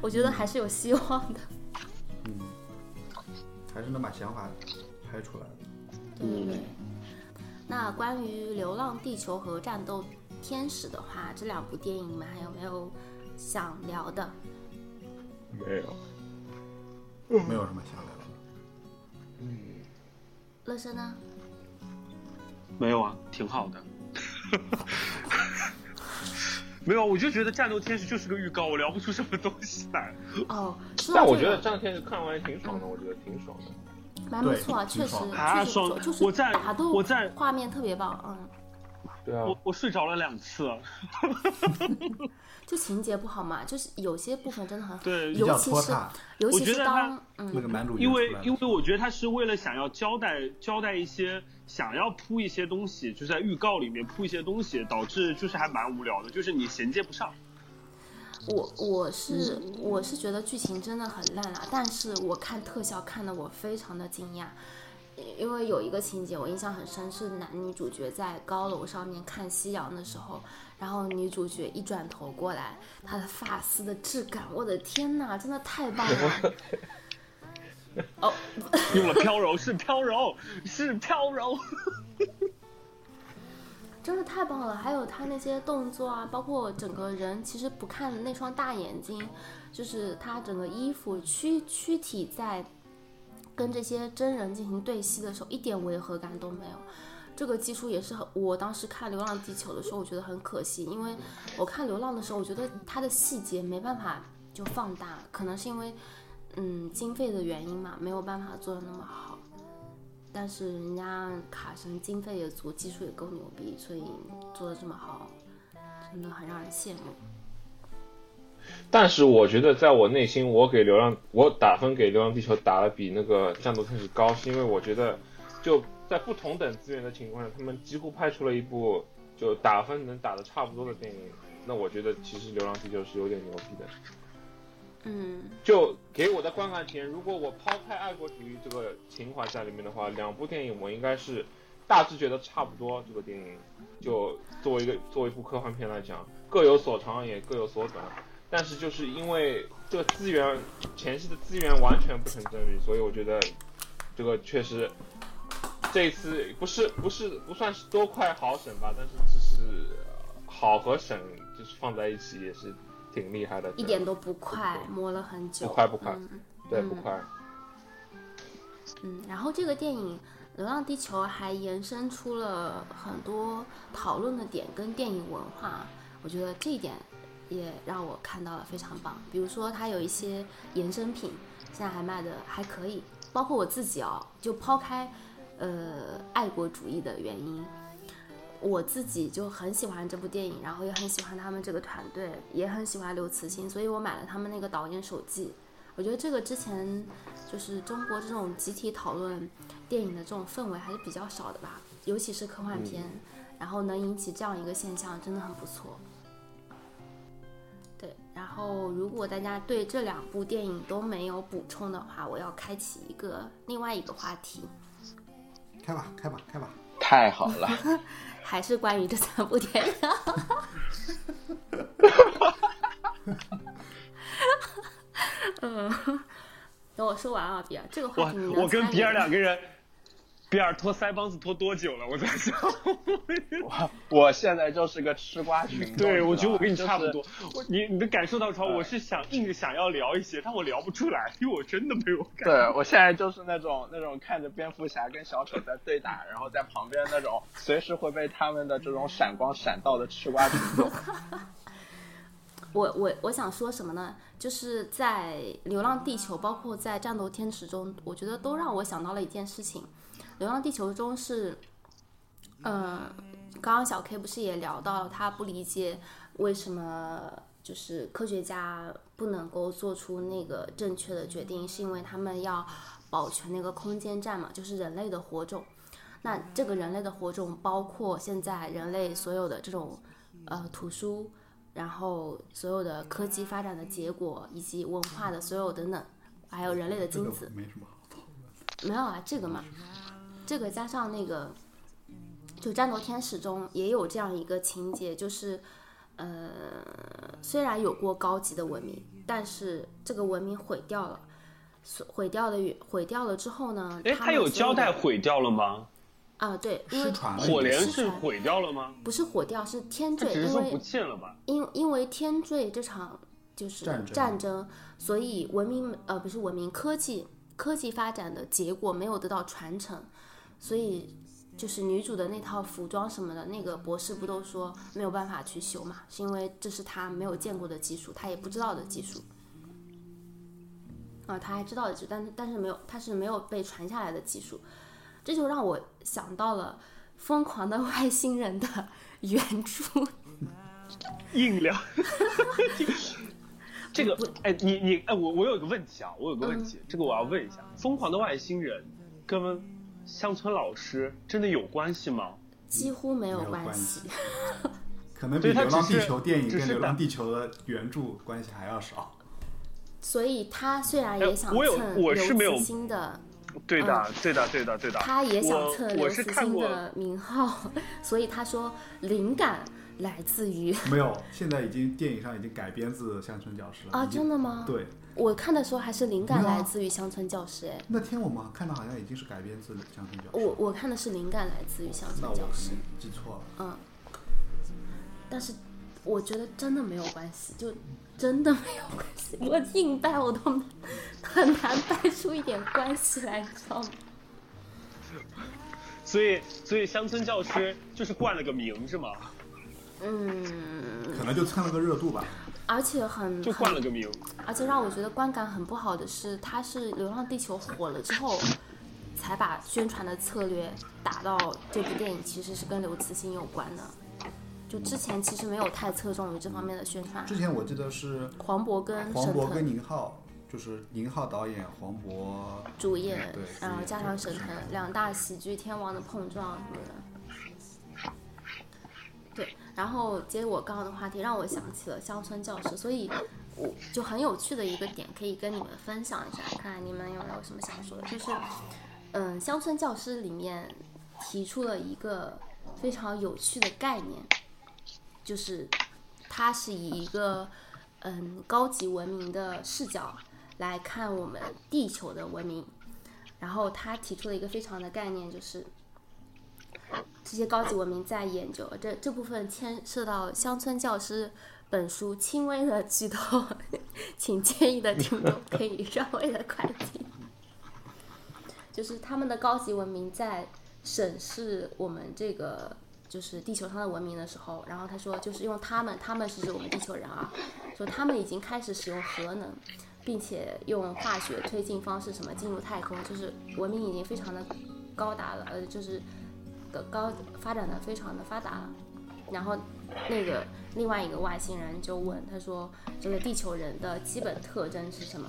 我觉得还是有希望的。嗯，还是能把想法拍出来的。对对对。那关于《流浪地球》和《战斗天使》的话，这两部电影你们还有没有想聊的？没有，没有什么想聊的。嗯乐生呢？没有啊，挺好的。没有，我就觉得《战斗天使》就是个预告，我聊不出什么东西来。哦，说但我觉得战斗天使看完挺爽的，我觉得挺爽的。蛮不错啊，确实啊爽实不错，就是我在打斗我在画面特别棒，嗯。对啊，我我睡着了两次。就情节不好嘛，就是有些部分真的很好，对，尤其是。尤其我觉得是当他嗯那个男主角因为因为我觉得他是为了想要交代交代一些想要铺一些东西，就在预告里面铺一些东西，导致就是还蛮无聊的，就是你衔接不上。我我是我是觉得剧情真的很烂啦，但是我看特效看的我非常的惊讶，因为有一个情节我印象很深，是男女主角在高楼上面看夕阳的时候，然后女主角一转头过来，她的发丝的质感，我的天呐，真的太棒了！哦，用了飘柔是飘柔是飘柔，真的太棒了！还有他那些动作啊，包括整个人，其实不看那双大眼睛，就是他整个衣服躯躯体在跟这些真人进行对戏的时候，一点违和感都没有。这个技术也是很，我当时看《流浪地球》的时候，我觉得很可惜，因为我看《流浪》的时候，我觉得它的细节没办法就放大，可能是因为嗯经费的原因嘛，没有办法做的那么好。但是人家卡神经费也足，技术也够牛逼，所以做的这么好，真的很让人羡慕。但是我觉得在我内心，我给流浪，我打分给《流浪地球》打的比那个《战斗天使》高，是因为我觉得就在不同等资源的情况下，他们几乎拍出了一部就打分能打的差不多的电影。那我觉得其实《流浪地球》是有点牛逼的。嗯，就给我的观感体验，如果我抛开爱国主义这个情怀在里面的话，两部电影我应该是大致觉得差不多。这个电影就作为一个作为一部科幻片来讲，各有所长也各有所短。但是就是因为这个资源前期的资源完全不成正比，所以我觉得这个确实这一次不是不是不算是多快好省吧，但是就是好和省就是放在一起也是挺厉害的，一点都不快，磨了很久。不快不快嗯对嗯不快。嗯，然后这个电影《流浪地球》还延伸出了很多讨论的点跟电影文化，我觉得这一点也让我看到了非常棒。比如说它有一些衍生品，现在还卖的还可以，包括我自己哦，就抛开呃爱国主义的原因。我自己就很喜欢这部电影，然后也很喜欢他们这个团队，也很喜欢刘慈欣，所以我买了他们那个导演手记。我觉得这个之前就是中国这种集体讨论电影的这种氛围还是比较少的吧，尤其是科幻片，然后能引起这样一个现象，真的很不错。后如果大家对这两部电影都没有补充的话，我要开启一个另外一个话题，开吧，开吧，开吧。太好了，还是关于这三部电影。嗯，等我说完啊，比尔，这个话我题你能我跟比尔两个人，比尔拖腮帮子拖多久了？我在想，我我现在就是个吃瓜群众。对，我觉得我跟你差不。就是多。我你你能感受到超，呃我是想硬着想要聊一些，但我聊不出来，因为我真的没有感。对我现在就是那种那种看着蝙蝠侠跟小丑在对打，然后在旁边那种随时会被他们的这种闪光闪到的吃瓜群众。我我我想说什么呢？就是在《流浪地球》，包括在《战斗天使》中，我觉得都让我想到了一件事情。《流浪地球》中是，嗯、刚刚小 K 不是也聊到了，他不理解为什么就是科学家不能够做出那个正确的决定，是因为他们要保全那个空间站嘛，就是人类的火种。那这个人类的火种包括现在人类所有的这种呃图书。然后所有的科技发展的结果，以及文化的所有等等，还有人类的精子，没什么好讨论的。没有啊，这个嘛，这个加上那个，就《战斗天使》中也有这样一个情节，就是，呃，虽然有过高级的文明，但是这个文明毁掉了，所毁掉的毁掉了之后呢，哎，他他有交代毁掉了吗？啊，对，因为失传了火莲是毁掉了吗？不是火掉，是天他坠，因为只是说不见了吧？因因为天坠这场就是战争战争，所以文明呃不是文明科技科技发展的结果没有得到传承，所以就是女主的那套服装什么的，那个博士不都说没有办法去修嘛，是因为这是他没有见过的技术，他也不知道的技术。啊，他还知道的技术，但是但是没有，他是没有被传下来的技术，这就让我想到了，疯狂的外星人》的原著。硬聊。这个，哎，你你哎，我我有个问题啊，我有个问题，这个我要问一下，《疯狂的外星人》跟乡村老师真的有关系吗？几乎没有关关系系。可能比《流浪地球》电影跟《流浪地球》的原著关系还要少。所以他虽然哎也想我有蹭刘我是没有慈欣的，对的，对的，对的，对的。他也想我蹭刘我是慈欣的名号，所以他说灵感来自于 没有，现在已经电影上已经改编自《乡村教师》了。啊，真的吗？对，我看的时候还是灵感来自于乡村教师，哎，那天我们看的好像已经是改编自《乡村教师》。我我看的是灵感来自于乡村教师，记错了。嗯，但是我觉得真的没有关系，就真的没有关系，我硬掰我都很难掰出一点关系来，你知道吗？所以所以乡村教师就是冠了个名是吗？嗯，可能就蹭了个热度吧。而且很就很冠了个名。而且让我觉得观感很不好的是，它是《流浪地球》火了之后，才把宣传的策略打到这部电影其实是跟刘慈欣有关的。就之前其实没有太侧重于这方面的宣传。之前我记得是黄渤跟沈黄渤跟宁浩，就是宁浩导演，黄渤主演对，然后加上沈腾两大喜剧天王的碰撞什么的。然后接着我刚刚的话题，让我想起了乡村教师，所以我就很有趣的一个点，可以跟你们分享一下，看看你们有没有什么想说的。就是，嗯，乡村教师里面提出了一个非常有趣的概念，就是它是以一个嗯高级文明的视角来看我们地球的文明，然后他提出了一个非常的概念，就是这些高级文明在研究这这部分牵涉到《乡村教师》本书轻微的剧透，请介意的听众可以稍微的快进。就是他们的高级文明在审视我们这个就是地球上的文明的时候，然后他说就是用他们，他们是指我们地球人啊，说他们已经开始使用核能，并且用化学推进方式什么进入太空，就是文明已经非常的高达了，呃，就是高发展的非常的发达了。然后那个另外一个外星人就问他说，这个地球人的基本特征是什么？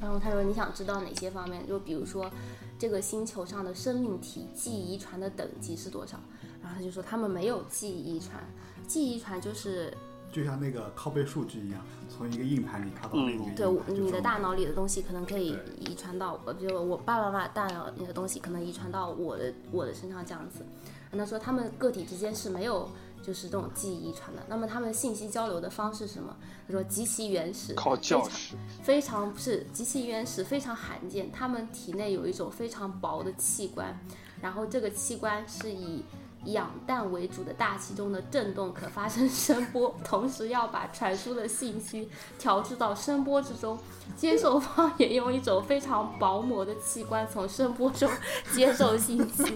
然后他说你想知道哪些方面？就比如说这个星球上的生命体记忆遗传的等级是多少？然后他就说他们没有记忆遗传，记忆遗传就是就像那个拷贝数据一样，从一个硬盘里拷到另一个硬盘。对你的大脑里的东西可能可以遗传到我，比如我爸爸妈妈大脑里的东西可能遗传到我的我的身上这样子。那说他们个体之间是没有就是这种记忆遗传的，那么他们信息交流的方式是什么？他说极其原始，靠教非常室，非常不是极其原始，非常罕见。他们体内有一种非常薄的器官，然后这个器官是以氧氮为主的大气中的振动可发生声波，同时要把传输的信息调制到声波之中。接受方也用一种非常薄膜的器官从声波中接受信息。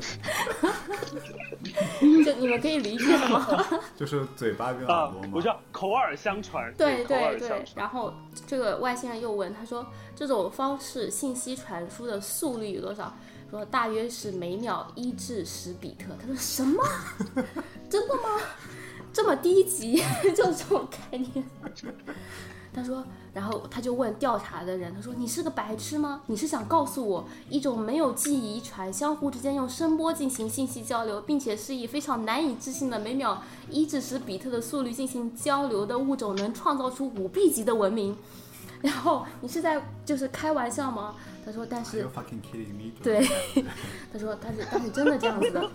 就你们可以理解吗？就是嘴巴跟耳啊朵嘛。，我知道口耳相传，对对对，然后这个外星人又问他说，这种方式信息传输的速率有多少？说大约是每秒一至十比特。他说什么？真的吗？这么低级，就这种概念？他说，然后他就问调查的人，他说：“你是个白痴吗？你是想告诉我，一种没有记忆遗传、相互之间用声波进行信息交流，并且是以非常难以置信的每秒一至十比特的速率进行交流的物种，能创造出五 B 级的文明？然后你是在就是开玩笑吗？”他说：“但是？对，他说他是但是真的这样子的。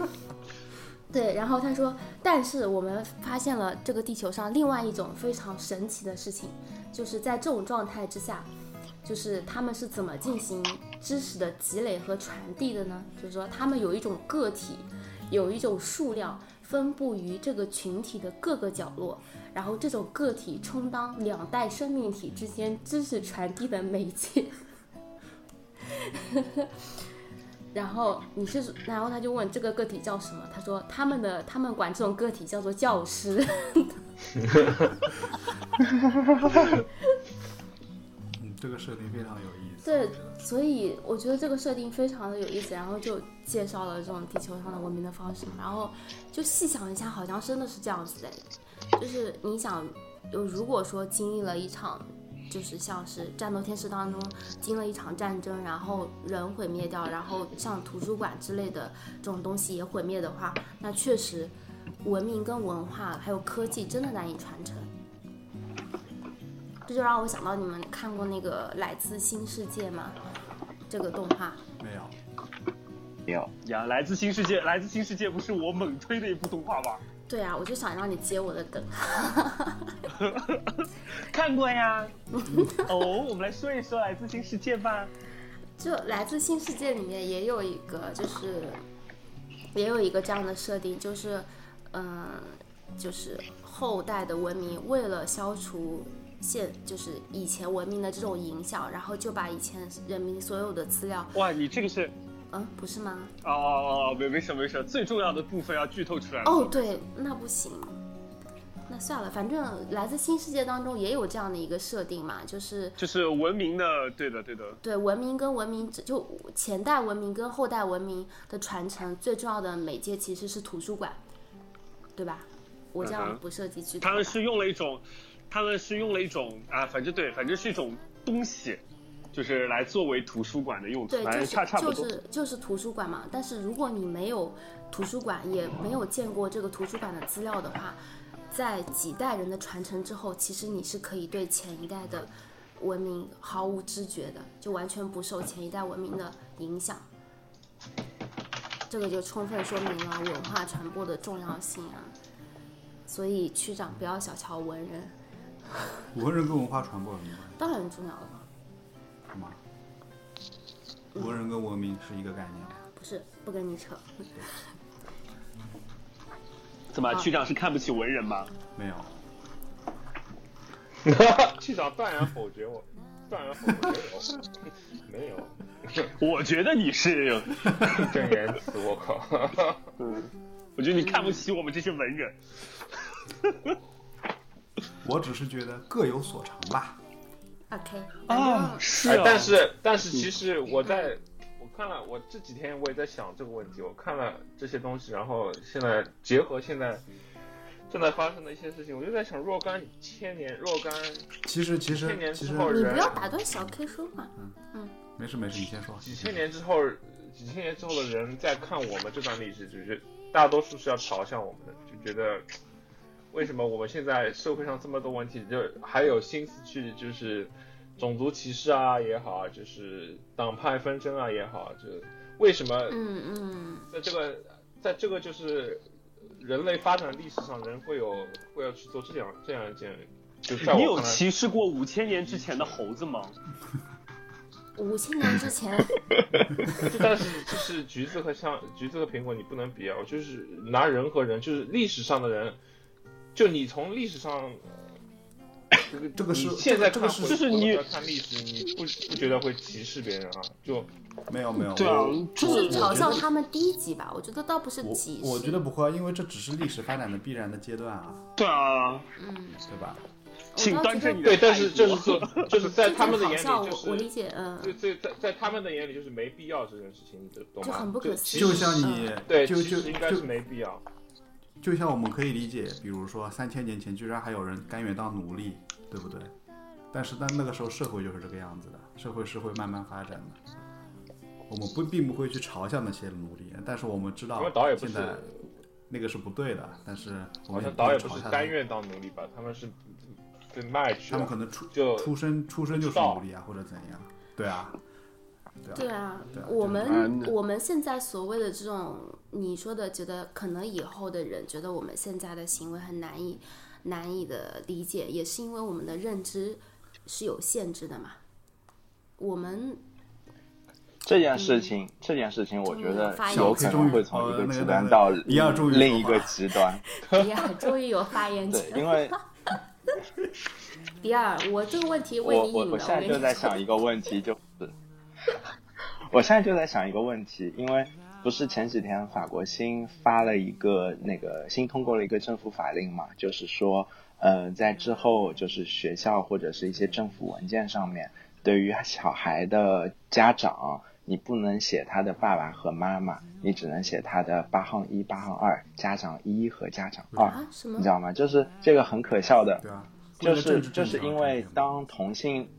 对，然后他说，但是我们发现了这个地球上另外一种非常神奇的事情，就是在这种状态之下，就是他们是怎么进行知识的积累和传递的呢？就是说，他们有一种个体，有一种数量分布于这个群体的各个角落，然后这种个体充当两代生命体之间知识传递的媒介。然后你是，然后他就问这个个体叫什么？他说他们的他们管这种个体叫做教师。嗯，这个设定非常有意思。对，所以我觉得这个设定非常的有意思，然后就介绍了这种地球上的文明的方式，然后就细想一下，好像真的是这样子的，就是你想，有如果说经历了一场，就是像是战斗天使当中经历了一场战争，然后人毁灭掉，然后像图书馆之类的这种东西也毁灭的话，那确实文明跟文化还有科技真的难以传承。这就让我想到你们看过那个《来自新世界》吗？这个动画。没有，没有，呀，来自新世界，来自新世界不是我猛推的一部动画吗？对啊，我就想让你接我的梗。看过呀。哦，我们来说一说来自新世界吧。就《来自新世界》里面也有一个，就是也有一个这样的设定，就是嗯、就是后代的文明为了消除现就是以前文明的这种影响，然后就把以前人民所有的资料，哇，你这个是嗯，不是吗？哦哦哦，没没事没事，最重要的部分要剧透出来了。哦，对，那不行。那算了，反正来自新世界当中也有这样的一个设定嘛，就是就是文明的，对的对的。对文明跟文明之，就前代文明跟后代文明的传承，最重要的媒介其实是图书馆，对吧？我这样不涉及剧透吧。他们是用了一种，他们是用了一种啊，反正对，反正是一种东西，就是来作为图书馆的用途，对，就是差差不多。就是就是图书馆嘛。但是如果你没有图书馆，也没有见过这个图书馆的资料的话，在几代人的传承之后，其实你是可以对前一代的文明毫无知觉的，就完全不受前一代文明的影响。这个就充分说明了文化传播的重要性啊！所以区长不要小瞧文人，文人跟文化传播有什么关系？当然重要了？文人跟文明是一个概念。不是不跟你扯。怎么，区长是看不起文人吗？没有，区长断然否决我，断然否决 没有，没有，我觉得你是，真言辞，我靠！嗯，我觉得你看不起我们这些文人。我只是觉得各有所长吧。OK，反正、啊，是但是但是其实我在我看了，我这几天我也在想这个问题，我看了这些东西，然后现在结合现在正在发生的一些事情，我就在想，若干千年，若干其实其实千年之后人你不要打断小 K 说话。嗯没事没事，你先说。几千年之后，几千年之后的人在看我们这段历史，就是大多数是要嘲笑我们的，就觉得为什么我们现在社会上这么多问题，就还有心思去就是种族歧视啊也好啊，就是党派纷争啊也好啊，就为什么嗯嗯，在这个在这个就是人类发展历史上，人会有会要去做这样这样一件，就在你有歧视过五千年之前的猴子吗？五千年之前，就但是就是橘子和像橘子和苹果你不能比啊，就是拿人和人，就是历史上的人，就你从历史上。呃这个这个是现在这个是就是你看历史，你不不觉得会歧视别人啊？就没有没有，对啊，就是嘲笑他们低级吧。我觉得倒不是我歧视。我觉得不会，因为这只是历史发展的必然的阶段啊，对啊，嗯，对吧？请端正你的对，但是就是说，就是在他们的眼里，我我理解，嗯，对对，在在他们的眼里就是没必要这件事情，你懂吗？就很不可思议就像你对，就就应该是没必要。就像我们可以理解，比如说三千年前居然还有人甘愿当奴隶，对不对？但是在那个时候社会就是这个样子的，社会是会慢慢发展的。我们不并不会去嘲笑那些奴隶，但是我们知道现在那个是不对的，但是我好们导演不不会嘲笑他是甘愿当奴隶吧？他们是被卖去他们可。能出就出生出生就是奴隶啊，或者怎样？对啊，对啊对啊，我们我们现在所谓的这种你说的，觉得可能以后的人觉得我们现在的行为很难以难以的理解，也是因为我们的认知是有限制的嘛。我们这件事情，这件事情，我觉得有可能会从一个极端到另一个极端。迪尔终于有发言对，权。因为迪尔，我这个问题为你引的，我我现在就在想一个问题，就是 我现在就在想一个问题，因为不是前几天法国新发了一个那个新通过了一个政府法令嘛，就是说，呃，在之后就是学校或者是一些政府文件上面，对于小孩的家长，你不能写他的爸爸和妈妈，你只能写他的八号一、八号二，家长一和家长二，啊？什么你知？道吗？就是这个很可笑的，对啊，就是就是因为当同性，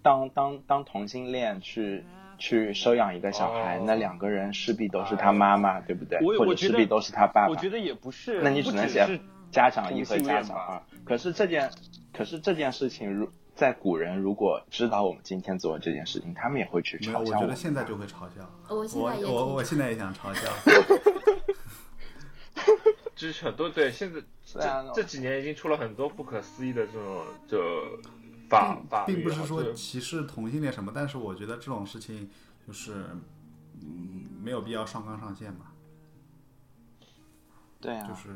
当当当同性恋去去收养一个小孩，哦那两个人势必都是他妈妈，对不对？或者势必都是他爸爸。我觉得也不是，那你只能写家长一和家长二。可是这件，可是这件事情，如在古人如果知道我们今天做的这件事情，他们也会去嘲笑，我觉得现在就会嘲笑。我现我在也挺我我现在也想嘲笑。支持很多对，现在这这几年已经出了很多不可思议的这种就法法律啊，并不是说歧视同性恋什么，但是我觉得这种事情就是，嗯，没有必要上纲上线嘛。对啊，就是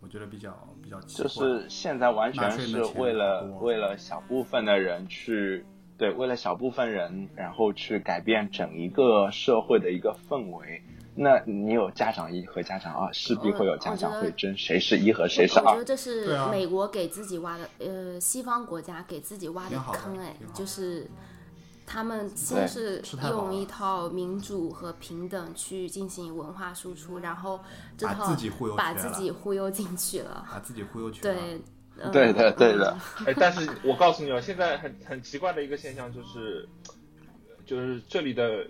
我觉得比较比较奇就。是现在完全是为了为了小部分的人去对，为了小部分人，然后去改变整一个社会的一个氛围。那你有家长一和家长二，势必会有家长会争谁是一和谁是二我觉得。这是啊美国给自己挖的，呃，西方国家给自己挖的坑，哎就是他们先是用一套民主和平等去进行文化输出，然后这套把自己忽悠把自己忽悠进去了，把自己忽悠去了。对。嗯对的对的嗯哎，但是我告诉你哦，现在很很奇怪的一个现象就是，就是这里的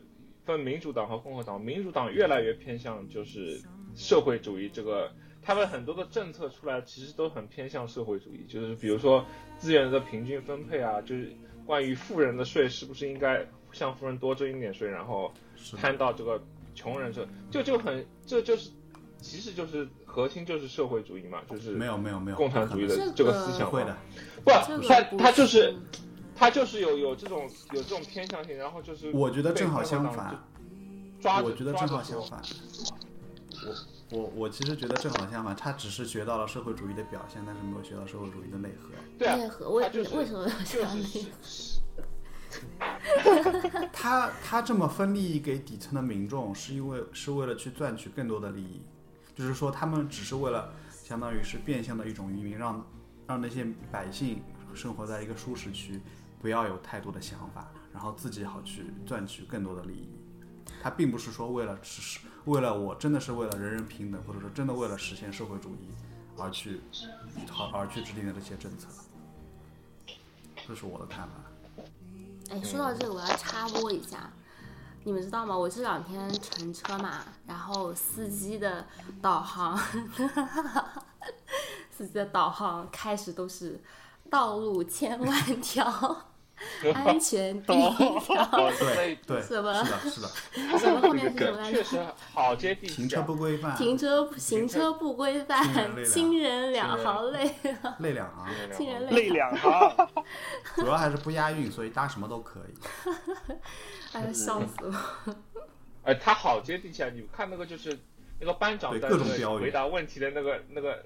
分民主党和共和党，民主党越来越偏向就是社会主义这个，他们很多的政策出来其实都很偏向社会主义，就是比如说资源的平均分配啊，就是关于富人的税是不是应该向富人多征一点税，然后摊到这个穷人这，就就很这就是其实就是核心就是社会主义嘛，就是没有没有没有共产主义的这个思想嘛。不会的，不，他他就是他就是有有这种有这种偏向性，然后就是我觉得正好相反。抓我觉得正好相。反。我我我其实觉得正好相反，他只是学到了社会主义的表现，但是没有学到社会主义的内核。对啊，内核为就是为什么要这样就是内 他他这么分利益给底层的民众，是因为是为了去赚取更多的利益，就是说他们只是为了相当于是变相的一种移民，让让那些百姓生活在一个舒适区，不要有太多的想法，然后自己好去赚取更多的利益。他并不是说为了只是为了我真的是为了人人平等，或者说真的为了实现社会主义而去好而去制定的这些政策。这是我的看法。哎，说到这个，我要插播一下，你们知道吗？我这两天乘车嘛，然后司机的导航，司机的导航开始都是道路千万条，安全第一条，哦对对，什么是的，是的，什么后面是什么来着？确实好接地。停车不规范，停车行车不规范，亲人两行泪，泪两行，亲人泪泪。两行。主要还是不押韵，所以搭什么都可以。哎呀，笑死我！哎，他好接地气啊！你看那个就是那个班长对在那个回答问题的那个那个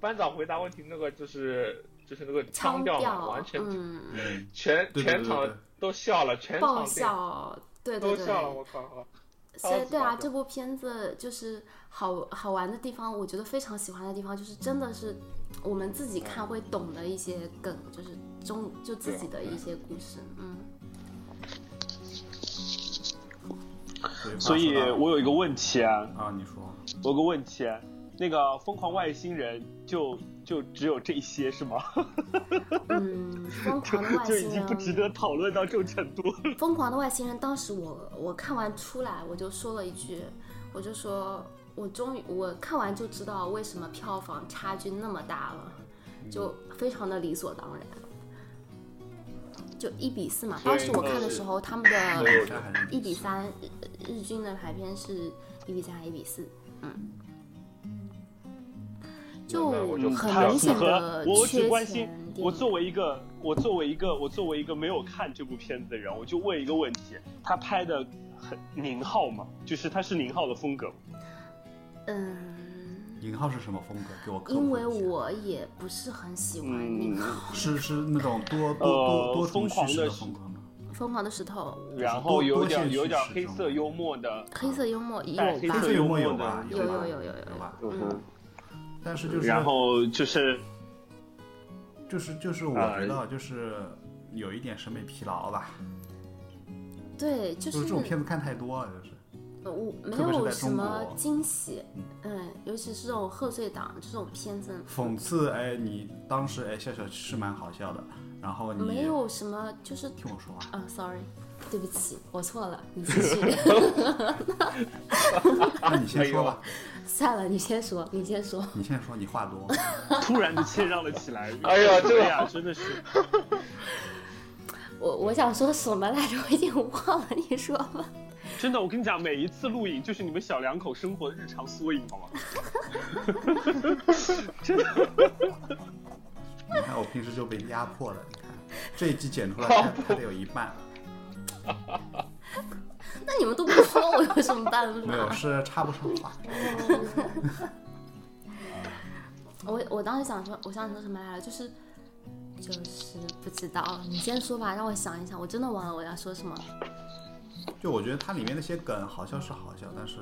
班长回答问题那个就是就是那个腔腔调嘛，完，全嗯，嗯，全对对全场对对。都笑了，全爆场笑，对对对，都笑了，我靠！所以对啊，这部片子就是好好玩的地方，我觉得非常喜欢的地方，就是真的是我们自己看会懂的一些梗，就是中就自己的一些故事，嗯。所以我有一个问题啊，啊，你说，我有个问题，那个疯狂外星人就就只有这些是吗？嗯，疯狂的外就已星经不值得，讨论到这种程度。疯狂的外星人，当时我我看完出来，我就说了一句，我就说，我终于我看完就知道为什么票房差距那么大了，就非常的理所当然。就一比四嘛，当时我看的时候，他们的一比三，日日均的排片是一比三还一比四，嗯，就我就很它符明显合的我只关心。我作为一个我作为一个我作为一个没有看这部片子的人，我就问一个问题：他拍的很宁浩吗？就是他是宁浩的风格吗？嗯，宁浩是什么风格？给我。因为我也不是很喜欢嗯宁浩，是是那种多多呃多多重叙事疯狂的的风格吗？疯狂的石头，然后有点有点黑色幽默的，黑色幽默有吧黑？色幽幽默有默的吧？有吧有有有有有吧？嗯，但是就是然后就是就是就是我啊觉得就是有一点审美疲劳吧。对，就就是这种片子看太多了，就是。呃我没有什么惊喜嗯，嗯，尤其是这种贺岁档这种片子，讽刺，哎，你当时哎笑笑是蛮好笑的，然后你没有什么就是听我说话，啊，sorry，对不起，我错了，你继续。那你先说吧，算了，你先说，你先说。你先说，你话多。突然就谦让了起来。哎呀这个呀，真的是。我我想说什么来着？我已经忘了，你说吧。真的，我跟你讲，每一次录影就是你们小两口生活的日常缩影，好吗？真的，你看我平时就被压迫了，你看这一集剪出来还还得有一半，那你们都不说，我有什么办法？没有是插不上话。我我当时想说，我想说什么来着？就是就是不知道，你先说吧，让我想一想。我真的忘了我要说什么。就我觉得它里面那些梗好笑是好笑，但是，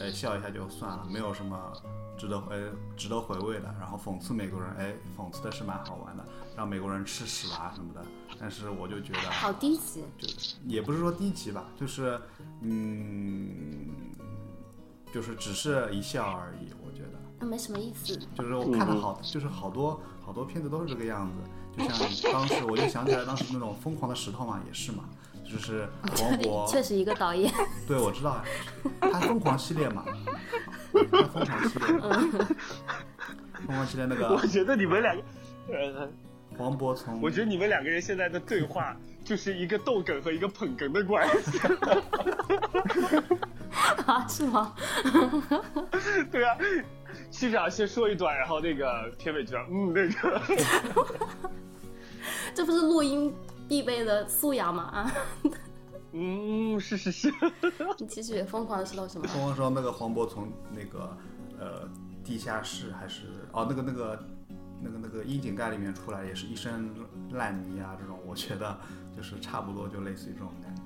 哎笑一下就算了，没有什么值得呃值得回味的。然后讽刺美国人，哎讽刺的是蛮好玩的，让美国人吃屎啊什么的。但是我就觉得好低级，就是也不是说低级吧，就是嗯，就是只是一笑而已。我觉得那没什么意思。就是我看了好，就是好多好多片子都是这个样子。就像当时我就想起来当时那种疯狂的石头嘛，也是嘛，就是黄渤确实一个导演，对，我知道啊，他疯狂系列嘛，他疯狂系列，疯狂系列那个我个觉得你们两个，呃，黄渤从我觉得你们两个人现在的对话 就是一个逗梗和一个捧哏的关系。啊，是吗？对啊，市长先说一段，然后那个片尾就嗯那个，这不是录音必备的素养吗？啊，嗯是是是，你继续疯狂的石头什么？疯狂说那个黄渤从那个呃地下室还是哦那个那个那个那个窨井盖里面出来，也是一身烂泥啊，这种我觉得就是差不多就类似于这种感觉。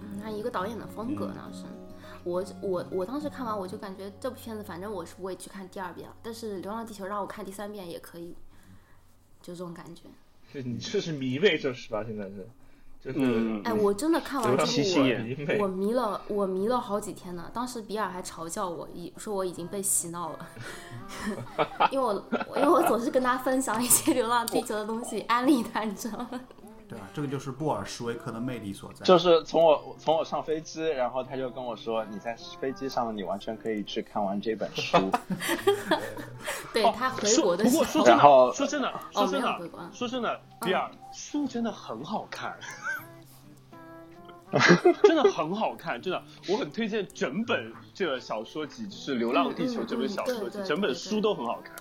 嗯，那一个导演的风格呢是。我我我当时看完我就感觉这部片子，反正我是不会去看第二遍了。但是《流浪地球》让我看第三遍也可以，就这种感觉。你这是迷妹，这是吧？现在是，就是、嗯哎，我真的看完之后我，我迷了，我迷了好几天呢。当时比尔还嘲笑我，已说我已经被洗脑了，因为我因为我总是跟他分享一些《流浪地球》的东西，安利他，你知道吗？对啊？这个就是布尔什维克的魅力所在。就是从我从我上飞机，然后他就跟我说，你在飞机上你完全可以去看完这本书。对他回国的时候，不过说真的，说真的，说真的，说真的，比尔书真的很好看。真的很好看，真的，我很推荐整本这个小说集，就是《流浪地球》这本小说集，整本书都很好看。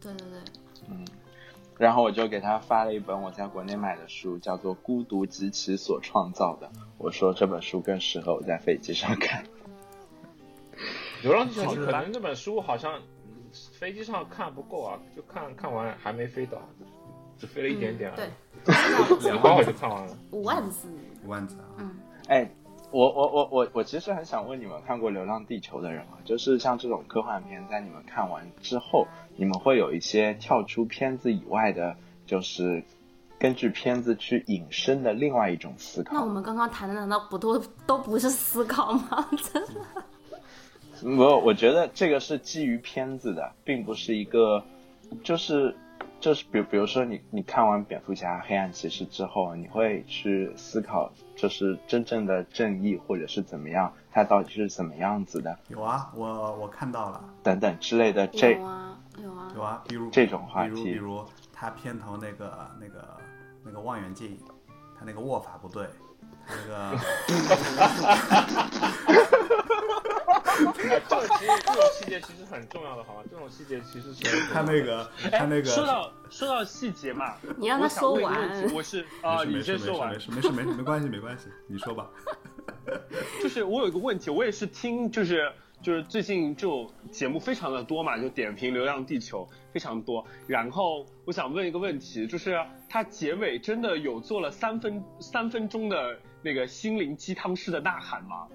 对对对，嗯然后我就给他发了一本我在国内买的书，叫做《孤独及其所创造的》。我说这本书更适合我在飞机上看。《流浪地球》可能这本书好像嗯飞机上看不够啊，就看看完还没飞到，只飞了一点点嗯而已，对，两个我就看完了。五万字，五万字啊，嗯，哎，我我我我我其实很想问你们看过《流浪地球》的人啊，就是像这种科幻片，在你们看完之后，你们会有一些跳出片子以外的，就是根据片子去引申的另外一种思考。那我们刚刚谈的难道不都都不是思考吗？真的，我我觉得这个是基于片子的，并不是一个，就是就是比比如说你你看完蝙蝠侠、黑暗骑士之后，你会去思考，就是真正的正义或者是怎么样，它到底是怎么样子的，有啊，我我看到了，等等之类的。这有啊有啊，有啊，比如这种话比如题比如他片头那个那个那个望远镜，他那个握法不对，他那个哎 这个其实这种细节其实很重要的，好吗？这种细节其实是他那个他那个说到说到细节嘛，你让他想问一个说完问题我是 啊，你先说完没。事没事没事没事没关系没关系，你说吧。就是我有一个问题，我也是听，就是就是最近这种节目非常的多嘛，就点评《流浪地球》非常多。然后我想问一个问题，就是它结尾真的有做了三分三分钟的那个心灵鸡汤式的呐喊吗？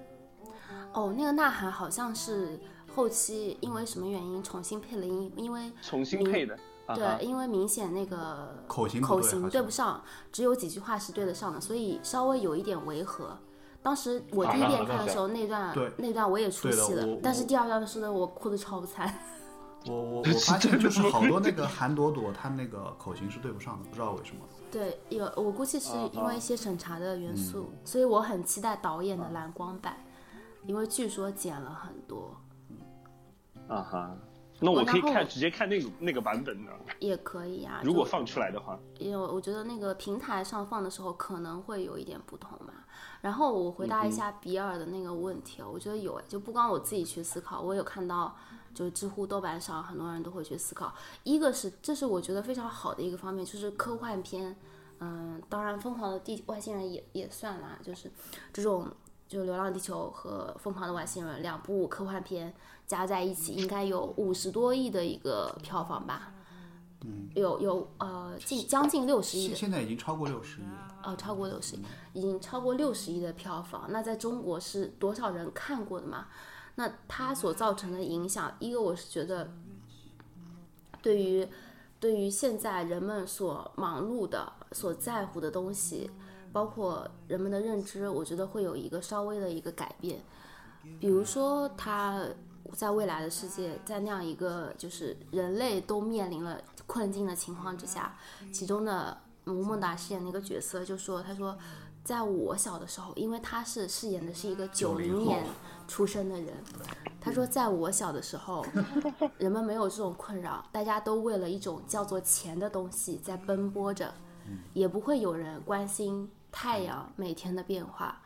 哦，那个呐喊好像是后期因为什么原因重新配了音，因为重新配的？对，因为明显那个口型口型对不上，只有几句话是对得上的，所以稍微有一点违和。当时我第一遍看的时候，那段那段我也出戏了，但是第二段的时候我哭的超惨。我我 我发现就是好多那个韩朵朵，她那个口型是对不上的，不知道为什么。对，有我估计是啊因为一些审查的元素，嗯所以我很期待导演的蓝光版，因为据说剪了很多，啊哈，那我可以看直接看那个那个版本的，也可以啊。如果放出来的话。因为我觉得那个平台上放的时候可能会有一点不同吧。然后我回答一下比尔的那个问题，我觉得有，就不光我自己去思考，我有看到，就是知乎、豆瓣上很多人都会去思考。一个是，这是我觉得非常好的一个方面，就是科幻片，嗯，当然《疯狂的地外星人》也也算啦，就是这种。就《流浪地球》和《疯狂的外星人》两部科幻片加在一起，应该有五十多亿的一个票房吧？嗯，有有呃近将近六十亿现在已经超过六十亿了。哦，超过六十亿，已经超过六十亿的票房。那在中国是多少人看过的嘛？那它所造成的影响，一个我是觉得，对于对于现在人们所忙碌的、所在乎的东西，包括人们的认知，我觉得会有一个稍微的一个改变。比如说，他在未来的世界，在那样一个就是人类都面临了困境的情况之下，其中的吴孟达饰演那个角色就说：“他说，在我小的时候，因为他是饰演的是一个九零年出生的人，他说，在我小的时候，人们没有这种困扰，大家都为了一种叫做钱的东西在奔波着，也不会有人关心太阳每天的变化，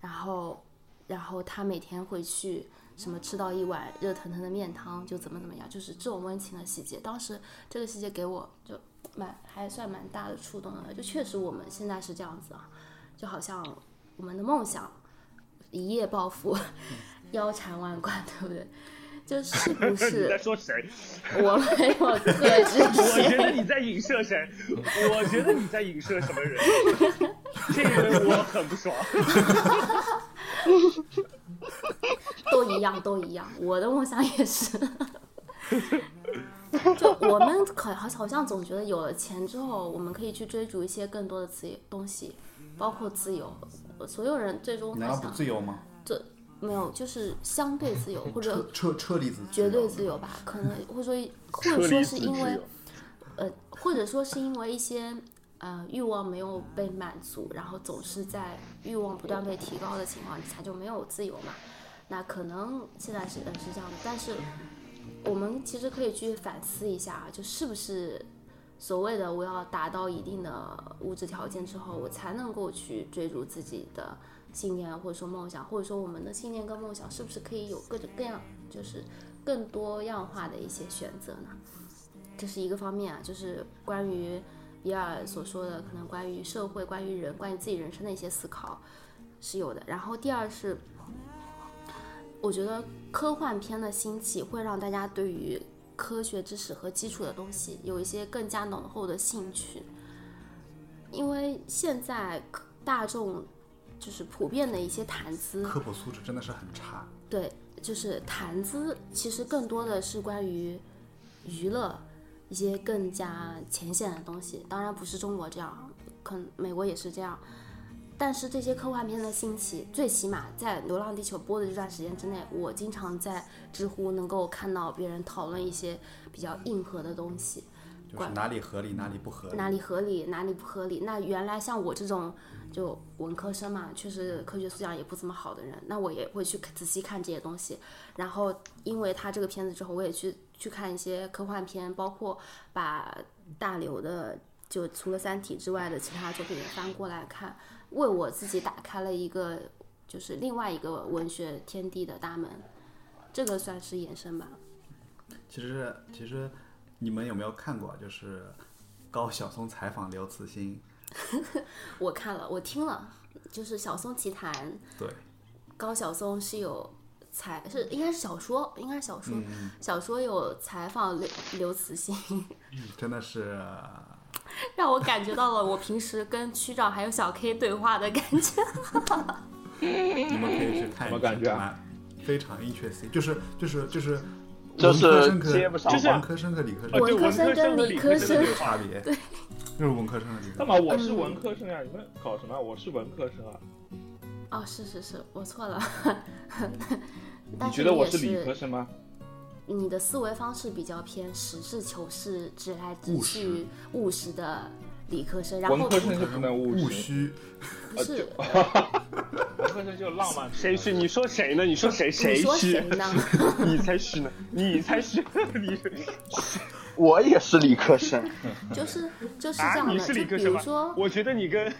然后，然后他每天会去。”什么吃到一碗热腾腾的面汤就怎么怎么样，就是这种温情的细节。当时这个细节给我就蛮还算蛮大的触动的，就确实我们现在是这样子啊，就好像我们的梦想一夜暴富，腰缠万贯，对不对？就 是不是你在是说谁？我没有 特指我觉得，你在影射谁？我觉得你在影射什么人？这个人我很不爽。都一样，都一样。我的梦想也是。就我们可好好像总觉得有了钱之后，我们可以去追逐一些更多的自由东西，包括自由。所有人最终难道不他想自由吗？这没有，就是相对自由或者车车车厘子绝对自由吧？可能或者说或者说是因为呃，或者说是因为一些呃欲望没有被满足，然后总是在欲望不断被提高的情况下就没有自由嘛？那可能现在是呃是这样的，但是我们其实可以去反思一下，就是不是所谓的我要达到一定的物质条件之后，我才能够去追逐自己的信念或者说梦想，或者说我们的信念跟梦想是不是可以有各种各样，就是更多样化的一些选择呢？这是一个方面啊，就是关于比尔所说的，可能关于社会、关于人、关于自己人生的一些思考是有的。然后第二是，我觉得科幻片的兴起会让大家对于科学知识和基础的东西有一些更加浓厚的兴趣，因为现在大众就是普遍的一些谈资，科普素质真的是很差。对，就是谈资，其实更多的是关于娱乐一些更加浅显的东西。当然不是中国这样，可能美国也是这样。但是这些科幻片的兴起，最起码在《流浪地球》播的这段时间之内，我经常在知乎能够看到别人讨论一些比较硬核的东西。就是哪里合理哪里不合理。哪里合理，哪里不合理。那原来像我这种就文科生嘛，确实科学素养也不怎么好的人，那我也会去仔细看这些东西。然后因为他这个片子之后，我也去去看一些科幻片，包括把大刘的就除了《三体》之外的其他作品也翻过来看，为我自己打开了一个就是另外一个文学天地的大门。这个算是延伸吧。其实其实你们有没有看过？就是高晓松采访刘慈欣，我看了，我听了，就是小松奇谈。对，高晓松是有采是应该是小说，应该是小说，嗯小说有采访刘刘慈欣，真的是 让我感觉到了我平时跟区长还有小 K 对话的感觉。你们可以去看一下，什么感觉啊非常 interesting，就是就是就是就是文科生和接不上就是文科生和理科啊，生，文科生跟理科生理科生有差别，对，就是文科生和理科生。干嘛？我是文科生呀，你们搞什么？我是文科生啊。哦，是是是，我错了。你觉得我是理科生吗？你的思维方式比较偏实事求是、直来直务实去、务实的理科生，然后文科生就不能务虚，不是 文科生就浪漫。谁虚？你说谁呢？你说谁？谁虚？呢？你才虚呢！你才虚！你我也是理科生，就是就是这啊，样的，你是理就科生吗比如说？，我觉得你跟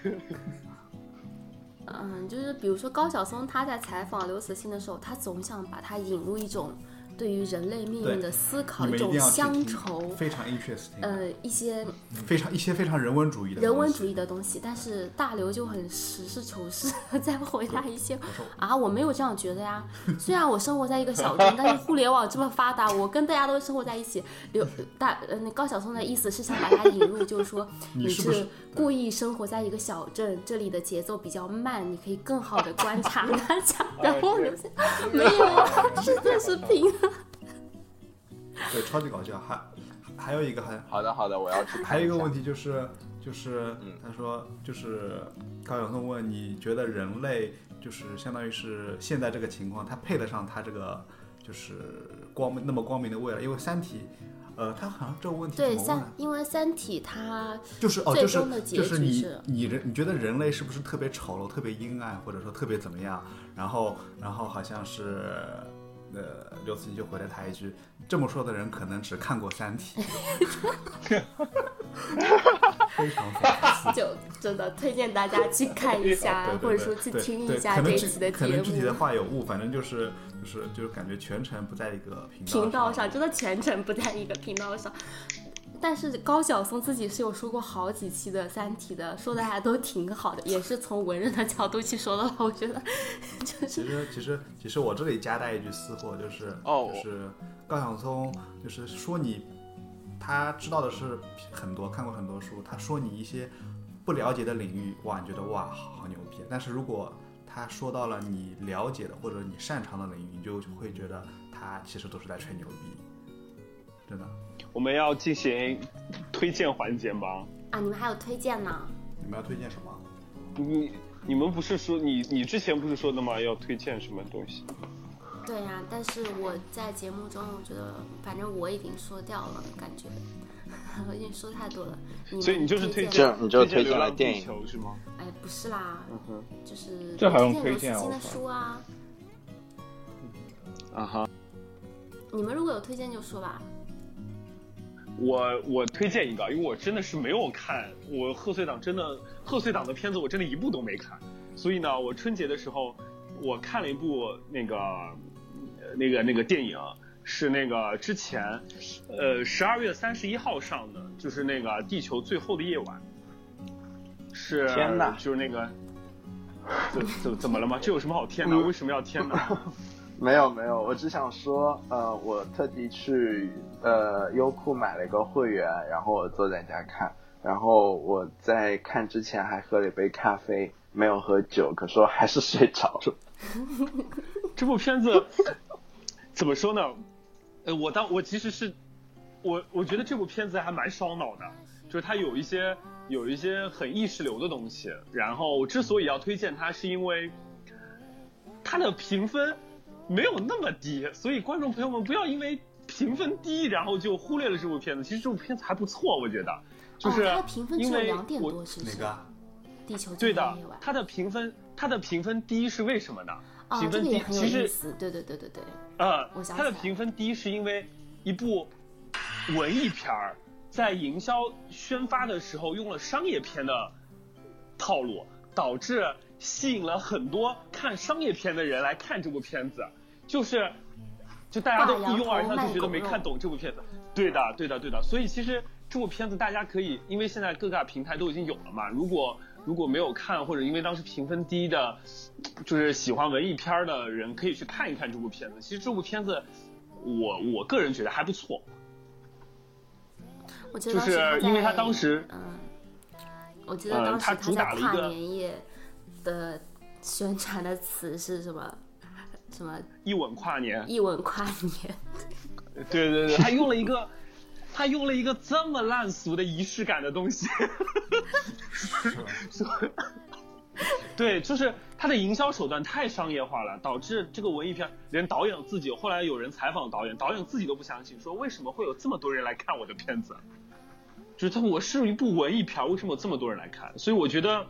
嗯，就是比如说高晓松他在采访刘慈欣的时候，他总想把他引入一种对于人类命运的思考，一一种乡愁，非常 interesting，呃，一些非常一些非常人文主义的人文主义的东西，但是大刘就很实事求是地在回答一些啊，我没有这样觉得呀。虽然我生活在一个小镇，但是互联网这么发达，我跟大家都生活在一起。刘大呃，那高晓松的意思是想把他引入，就是说 你是故意生活在一个小镇，这里的节奏比较慢，你可以更好的观察大家。然后没有啊，是这是评。对，超级搞笑。还还有一个还好的好的，我要去还有一个问题就是就是嗯他说就是高晓松问你觉得人类就是相当于是现在这个情况，他配得上他这个就是光明那么光明的未来？因为《三体》。呃，他好像这个问题怎对三么问啊？，因为《三体》它就是哦，最就是终的结就是你你人你觉得人类是不是特别丑陋、特别阴暗，或者说特别怎么样？然后然后好像是呃刘慈欣就回了他一句：这么说的人可能只看过《三体》，非常讽刺。就真的推荐大家去看一下，对对或者说去听一下这一期的节目可能具体的目。话有误，反正就是就是就是感觉全程不在一个频道频道上真的全程不在一个频道上，但是高晓松自己是有说过好几期的《三体》的，说的还都挺好的，也是从文人的角度去说的话。我觉得 就是其实其实其实我这里夹带一句私货，就是哦就是高晓松就是说你他知道的是很多，看过很多书，他说你一些不了解的领域，哇，你觉得哇好好牛逼。但是如果他说到了你了解的或者你擅长的领域，你就会觉得他其实都是在吹牛逼，真的。我们要进行推荐环节吗？啊，你们还有推荐呢？你们要推荐什么？你你们不是说你你之前不是说的吗？要推荐什么东西？对呀、但是我在节目中，我觉得反正我已经说掉了，感觉 我已经说太多了。所以你就是推推荐你就推荐流浪荐了电影地球是吗？哎，不是啦，嗯，就是这还用推荐啊我操书啊。啊哈，你们如果有推荐就说吧。我我推荐一个，因为我真的是没有看，我贺岁档真的贺岁档的片子我真的一部都没看，所以呢，我春节的时候我看了一部那个呃那个那个电影，是那个之前呃十二月三十一号上的，就是那个《地球最后的夜晚》，是天呐就是那个怎怎怎么了吗？这有什么好天的？为什么要天呢？没有没有，我只想说，呃，我特地去呃优酷买了一个会员，然后我坐在家看，然后我在看之前还喝了一杯咖啡，没有喝酒，可是我还是睡着了。这部片子怎么说呢？呃，我当我其实是我我觉得这部片子还蛮烧脑的，就是它有一些有一些很意识流的东西。然后我之所以要推荐它，是因为它的评分没有那么低，所以观众朋友们不要因为评分低然后就忽略了这部片子。其实这部片子还不错，我觉得，就是哦、它的评分只因为有两点我多，是不是？哪个啊？地球对的它的评分它的评分低是为什么呢？哦，评分低其实。对对对对对。呃我，想它的评分低是因为一部文艺片儿在营销宣发的时候用了商业片的套路，导致吸引了很多看商业片的人来看这部片子，就是就大家都一拥而上就觉得没看懂这部片子。对的，对的，对的。所以其实这部片子大家可以，因为现在各大平台都已经有了嘛，如果如果没有看或者因为当时评分低的，就是喜欢文艺片儿的人可以去看一看这部片子。其实这部片子，我我个人觉得还不错。我记得就是因为他当时嗯，我记得嗯当时他主在跨打了一个年夜的宣传的词是什么？什么一吻跨年，一吻跨年？对对对，他用了一个，他用了一个这么烂俗的仪式感的东西？对，就是他的营销手段太商业化了，导致这个文艺片连导演自己，后来有人采访导演，导演自己都不相信，说为什么会有这么多人来看我的片子？就是他，我是一部文艺片，为什么有这么多人来看？所以我觉得，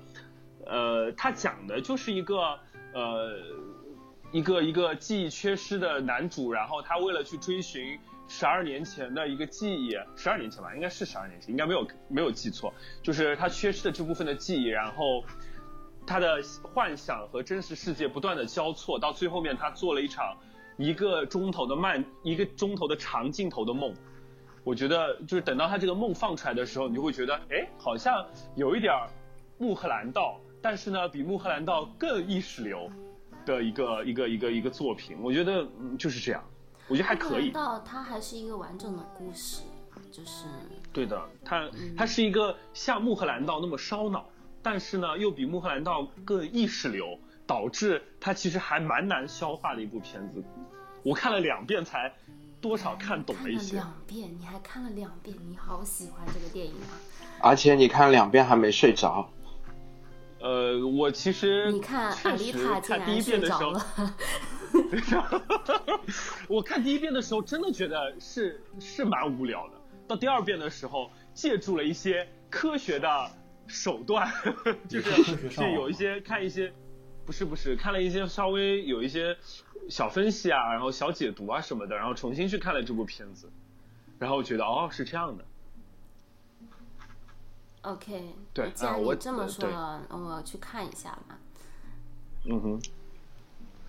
呃，他讲的就是一个呃，一个一个记忆缺失的男主，然后他为了去追寻十二年前的一个记忆，十二年前吧，应该是十二年前，应该没有没有记错，就是他缺失的这部分的记忆，然后他的幻想和真实世界不断的交错，到最后面他做了一场一个钟头的慢，一个钟头的长镜头的梦。我觉得就是等到他这个梦放出来的时候，你就会觉得，哎，好像有一点儿穆赫兰道，但是呢，比穆赫兰道更意识流的一个一个一个一个作品。我觉得嗯就是这样，我觉得还可以。到它还是一个完整的故事，就是对的，它它是一个像穆赫兰道那么烧脑，但是呢又比穆赫兰道更意识流，导致它其实还蛮难消化的一部片子。我看了两遍才多少看懂了一些。两遍，你还看了两遍，你好喜欢这个电影啊！而且你看两遍还没睡着，呃，我其实你看确阿丽实塔看第一遍的时候，我看第一遍的时候真的觉得是是蛮无聊的，到第二遍的时候借助了一些科学的手段，就是是有一些看一些，不是不是看了一些稍微有一些小分析啊，然后小解读啊什么的，然后重新去看了这部片子，然后觉得哦是这样的，OK，对既然啊我你这么说对了，我要去看一下嘛。嗯哼，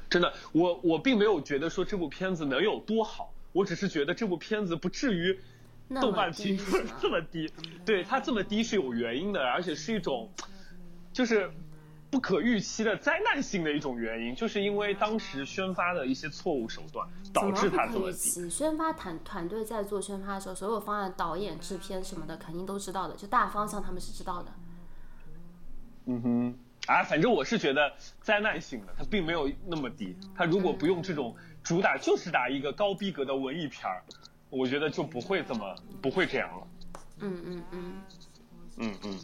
真的，我我并没有觉得说这部片子能有多好，我只是觉得这部片子不至于豆瓣评分这么低，对它这么低是有原因的，而且是一种就是不可预期的灾难性的一种原因，就是因为当时宣发的一些错误手段导致他这怎么低。宣发团团队在做宣发的时候，所有方案、导演、制片什么的肯定都知道的，就大方向他们是知道的。嗯哼，啊，反正我是觉得灾难性的，它并没有那么低。它如果不用这种主打就是打一个高逼格的文艺片儿，我觉得就不会这么不会这样了。嗯嗯嗯，嗯嗯，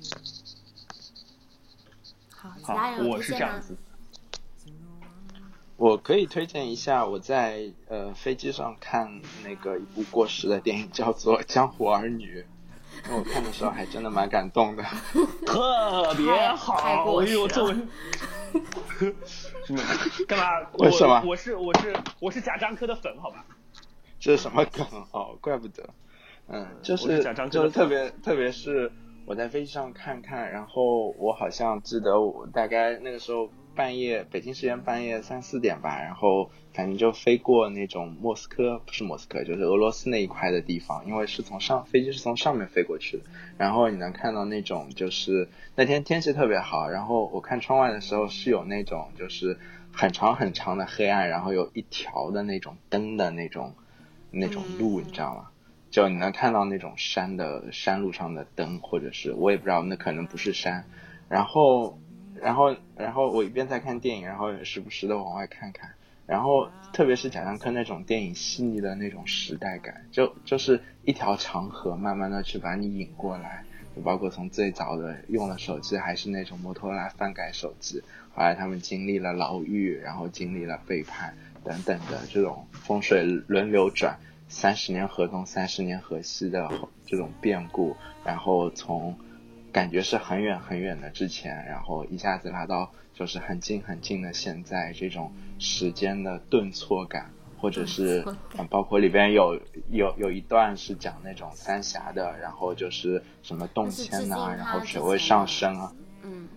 好，其好他人，我？是这样子。我可以推荐一下我在呃飞机上看那个一部过时的电影，叫做《江湖儿女》。因为我看的时候还真的蛮感动的。特别好，哎呦，时作为了什么干嘛？为什么我我是我是我是贾樟柯的粉，好吧？这是什么梗哦？怪不得，嗯，就是是贾樟柯的就是特别特别是我在飞机上看看，然后我好像记得我大概那个时候半夜北京时间半夜三四点吧，然后反正就飞过那种莫斯科，不是莫斯科，就是俄罗斯那一块的地方，因为是从上飞机是从上面飞过去的，然后你能看到那种就是那天天气特别好，然后我看窗外的时候是有那种就是很长很长的黑暗，然后有一条的那种灯的那种那种路，你知道吗？就你能看到那种山的山路上的灯，或者是我也不知道，那可能不是山。然后，然后，然后我一边在看电影，然后也时不时的往外看看。然后，特别是贾樟柯那种电影细腻的那种时代感，就就是一条长河，慢慢的去把你引过来。就包括从最早的用了手机还是那种摩托罗拉翻盖手机，后来他们经历了牢狱，然后经历了背叛等等的这种风水轮流转。三十年河东，三十年河西的这种变故，然后从感觉是很远很远的之前，然后一下子拉到就是很近很近的现在，这种时间的顿挫感，或者是包括里边有有有一段是讲那种三峡的，然后就是什么动迁呐、敬然后水位上升啊，嗯，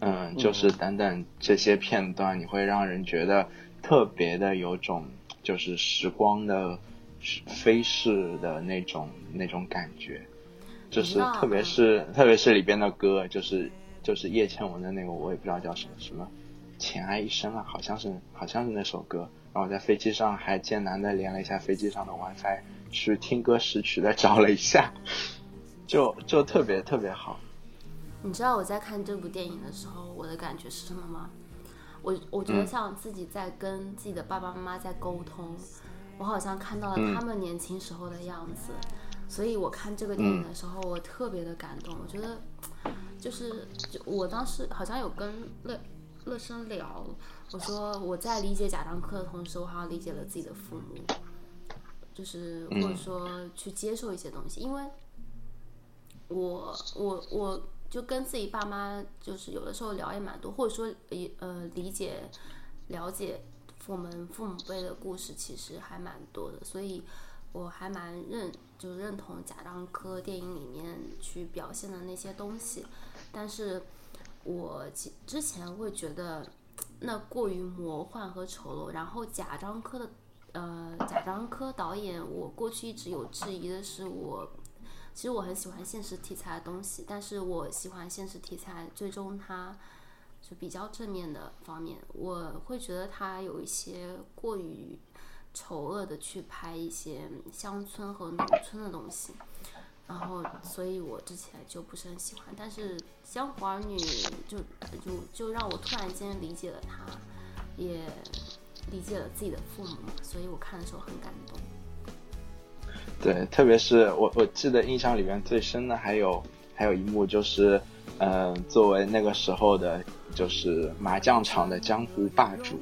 嗯，就是等等这些片段，你会让人觉得特别的有种就是时光的飞逝的那种那种感觉，就是特别嗯是特别是里边的歌，就是就是叶倩文的那个，我也不知道叫什么什么《浅爱一生》啊，好像是好像是那首歌。然后我在飞机上还艰难的连了一下飞机上的 WiFi，去听歌识曲的找了一下，就就特别特别好。你知道我在看这部电影的时候，我的感觉是什么吗？我我觉得嗯像自己在跟自己的爸爸妈妈在沟通，我好像看到了嗯。他们年轻时候的样子，所以我看这个电影的时候，我特别的感动。我觉得，就是就我当时好像有跟乐乐生聊，我说我在理解贾樟柯的同时，我好像理解了自己的父母，就是或者说去接受一些东西，因为我我我就跟自己爸妈就是有的时候聊也蛮多，或者说也呃理解了解我们父母辈的故事其实还蛮多的，所以我还蛮认就认同贾樟柯电影里面去表现的那些东西，但是我其之前会觉得那过于魔幻和丑陋，然后贾樟柯的呃贾樟柯导演，我过去一直有质疑的是我。其实我很喜欢现实题材的东西，但是我喜欢现实题材，最终它就比较正面的方面，我会觉得他有一些过于丑恶的去拍一些乡村和农村的东西，然后所以我之前就不是很喜欢，但是《江湖儿女》就就就让我突然间理解了他，也理解了自己的父母，所以我看的时候很感动。对，特别是我我记得印象里面最深的还有还有一幕就是，嗯、作为那个时候的就是麻将场的江湖霸主，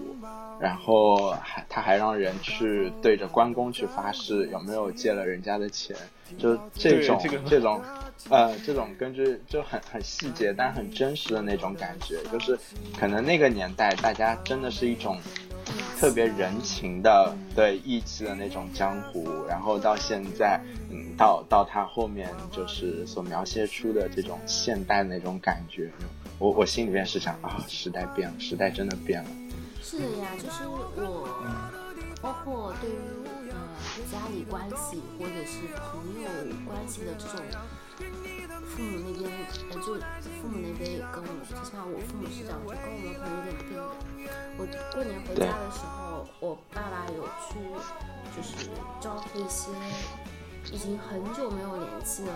然后还他还让人去对着关公去发誓有没有借了人家的钱，就这种这个这种呃这种根据就很很细节但很真实的那种感觉，就是可能那个年代大家真的是一种特别人情的对义气的那种江湖，然后到现在，嗯，到到他后面就是所描写出的这种现代那种感觉，我我心里面是想啊，时代变了，时代真的变了。是的呀，就是我，包括对于呃家里关系或者是朋友关系的这种，父母那边呃就父母那边也跟我，就像我父母是这样，就跟我们可能有点不一样。我过年回家的时候，我爸爸有去就是招呼一些已经很久没有联系的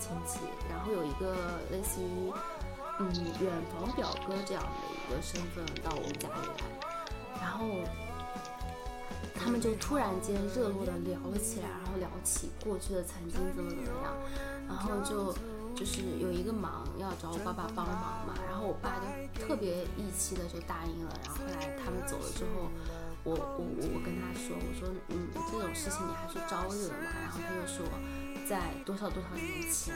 亲戚，然后有一个类似于嗯远房表哥这样的一个身份到我们家里来，然后他们就突然间热络的聊了起来，然后聊起过去的曾经怎么怎么样，然后就就是有一个忙要找我爸爸帮忙嘛，然后我爸就特别义气的就答应了，然后后来他们走了之后。我我我跟他说，我说嗯这种事情你还是招惹嘛？然后他就说，在多少多少年前，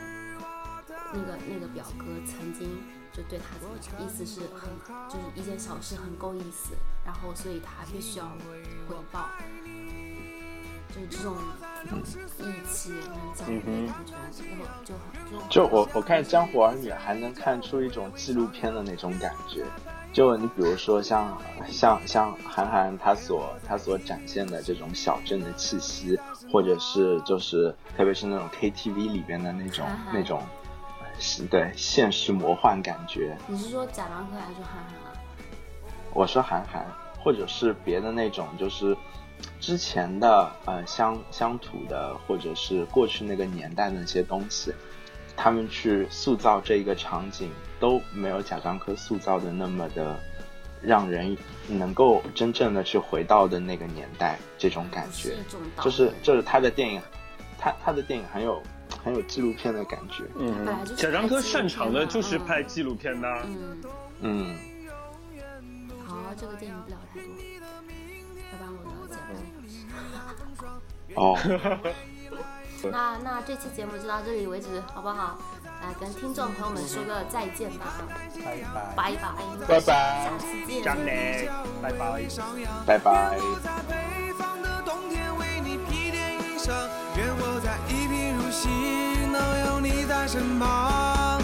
那个那个表哥曾经就对他怎么样，意思是很就是一件小事很够意思，然后所以他必须要回报，就是这种义气能讲的感觉，然后就很就就我我看《江湖儿女》还能看出一种纪录片的那种感觉。就你比如说像像像韩寒他所他所展现的这种小镇的气息，或者是就是特别是那种 KTV 里边的那种那种，是对现实魔幻感觉。你是说贾樟柯还是韩寒啊？我说韩寒，或者是别的那种，就是之前的呃乡乡土的，或者是过去那个年代的那些东西，他们去塑造这一个场景，都没有贾樟柯塑造的那么的让人能够真正的去回到的那个年代这种感觉就是演就是他的电影，他他的电影很有很有纪录片的感觉，嗯本来就是贾樟柯擅长的拍纪录片嘛就是拍纪录片的。嗯，嗯。好，这个电影不聊太多，要不然我了解不了。哦，那那这期节目就到这里为止，好不好？来跟听众朋友们说个再见吧，拜拜。拜拜，拜拜下次见。张磊，拜拜。拜拜。幸能有你在身旁。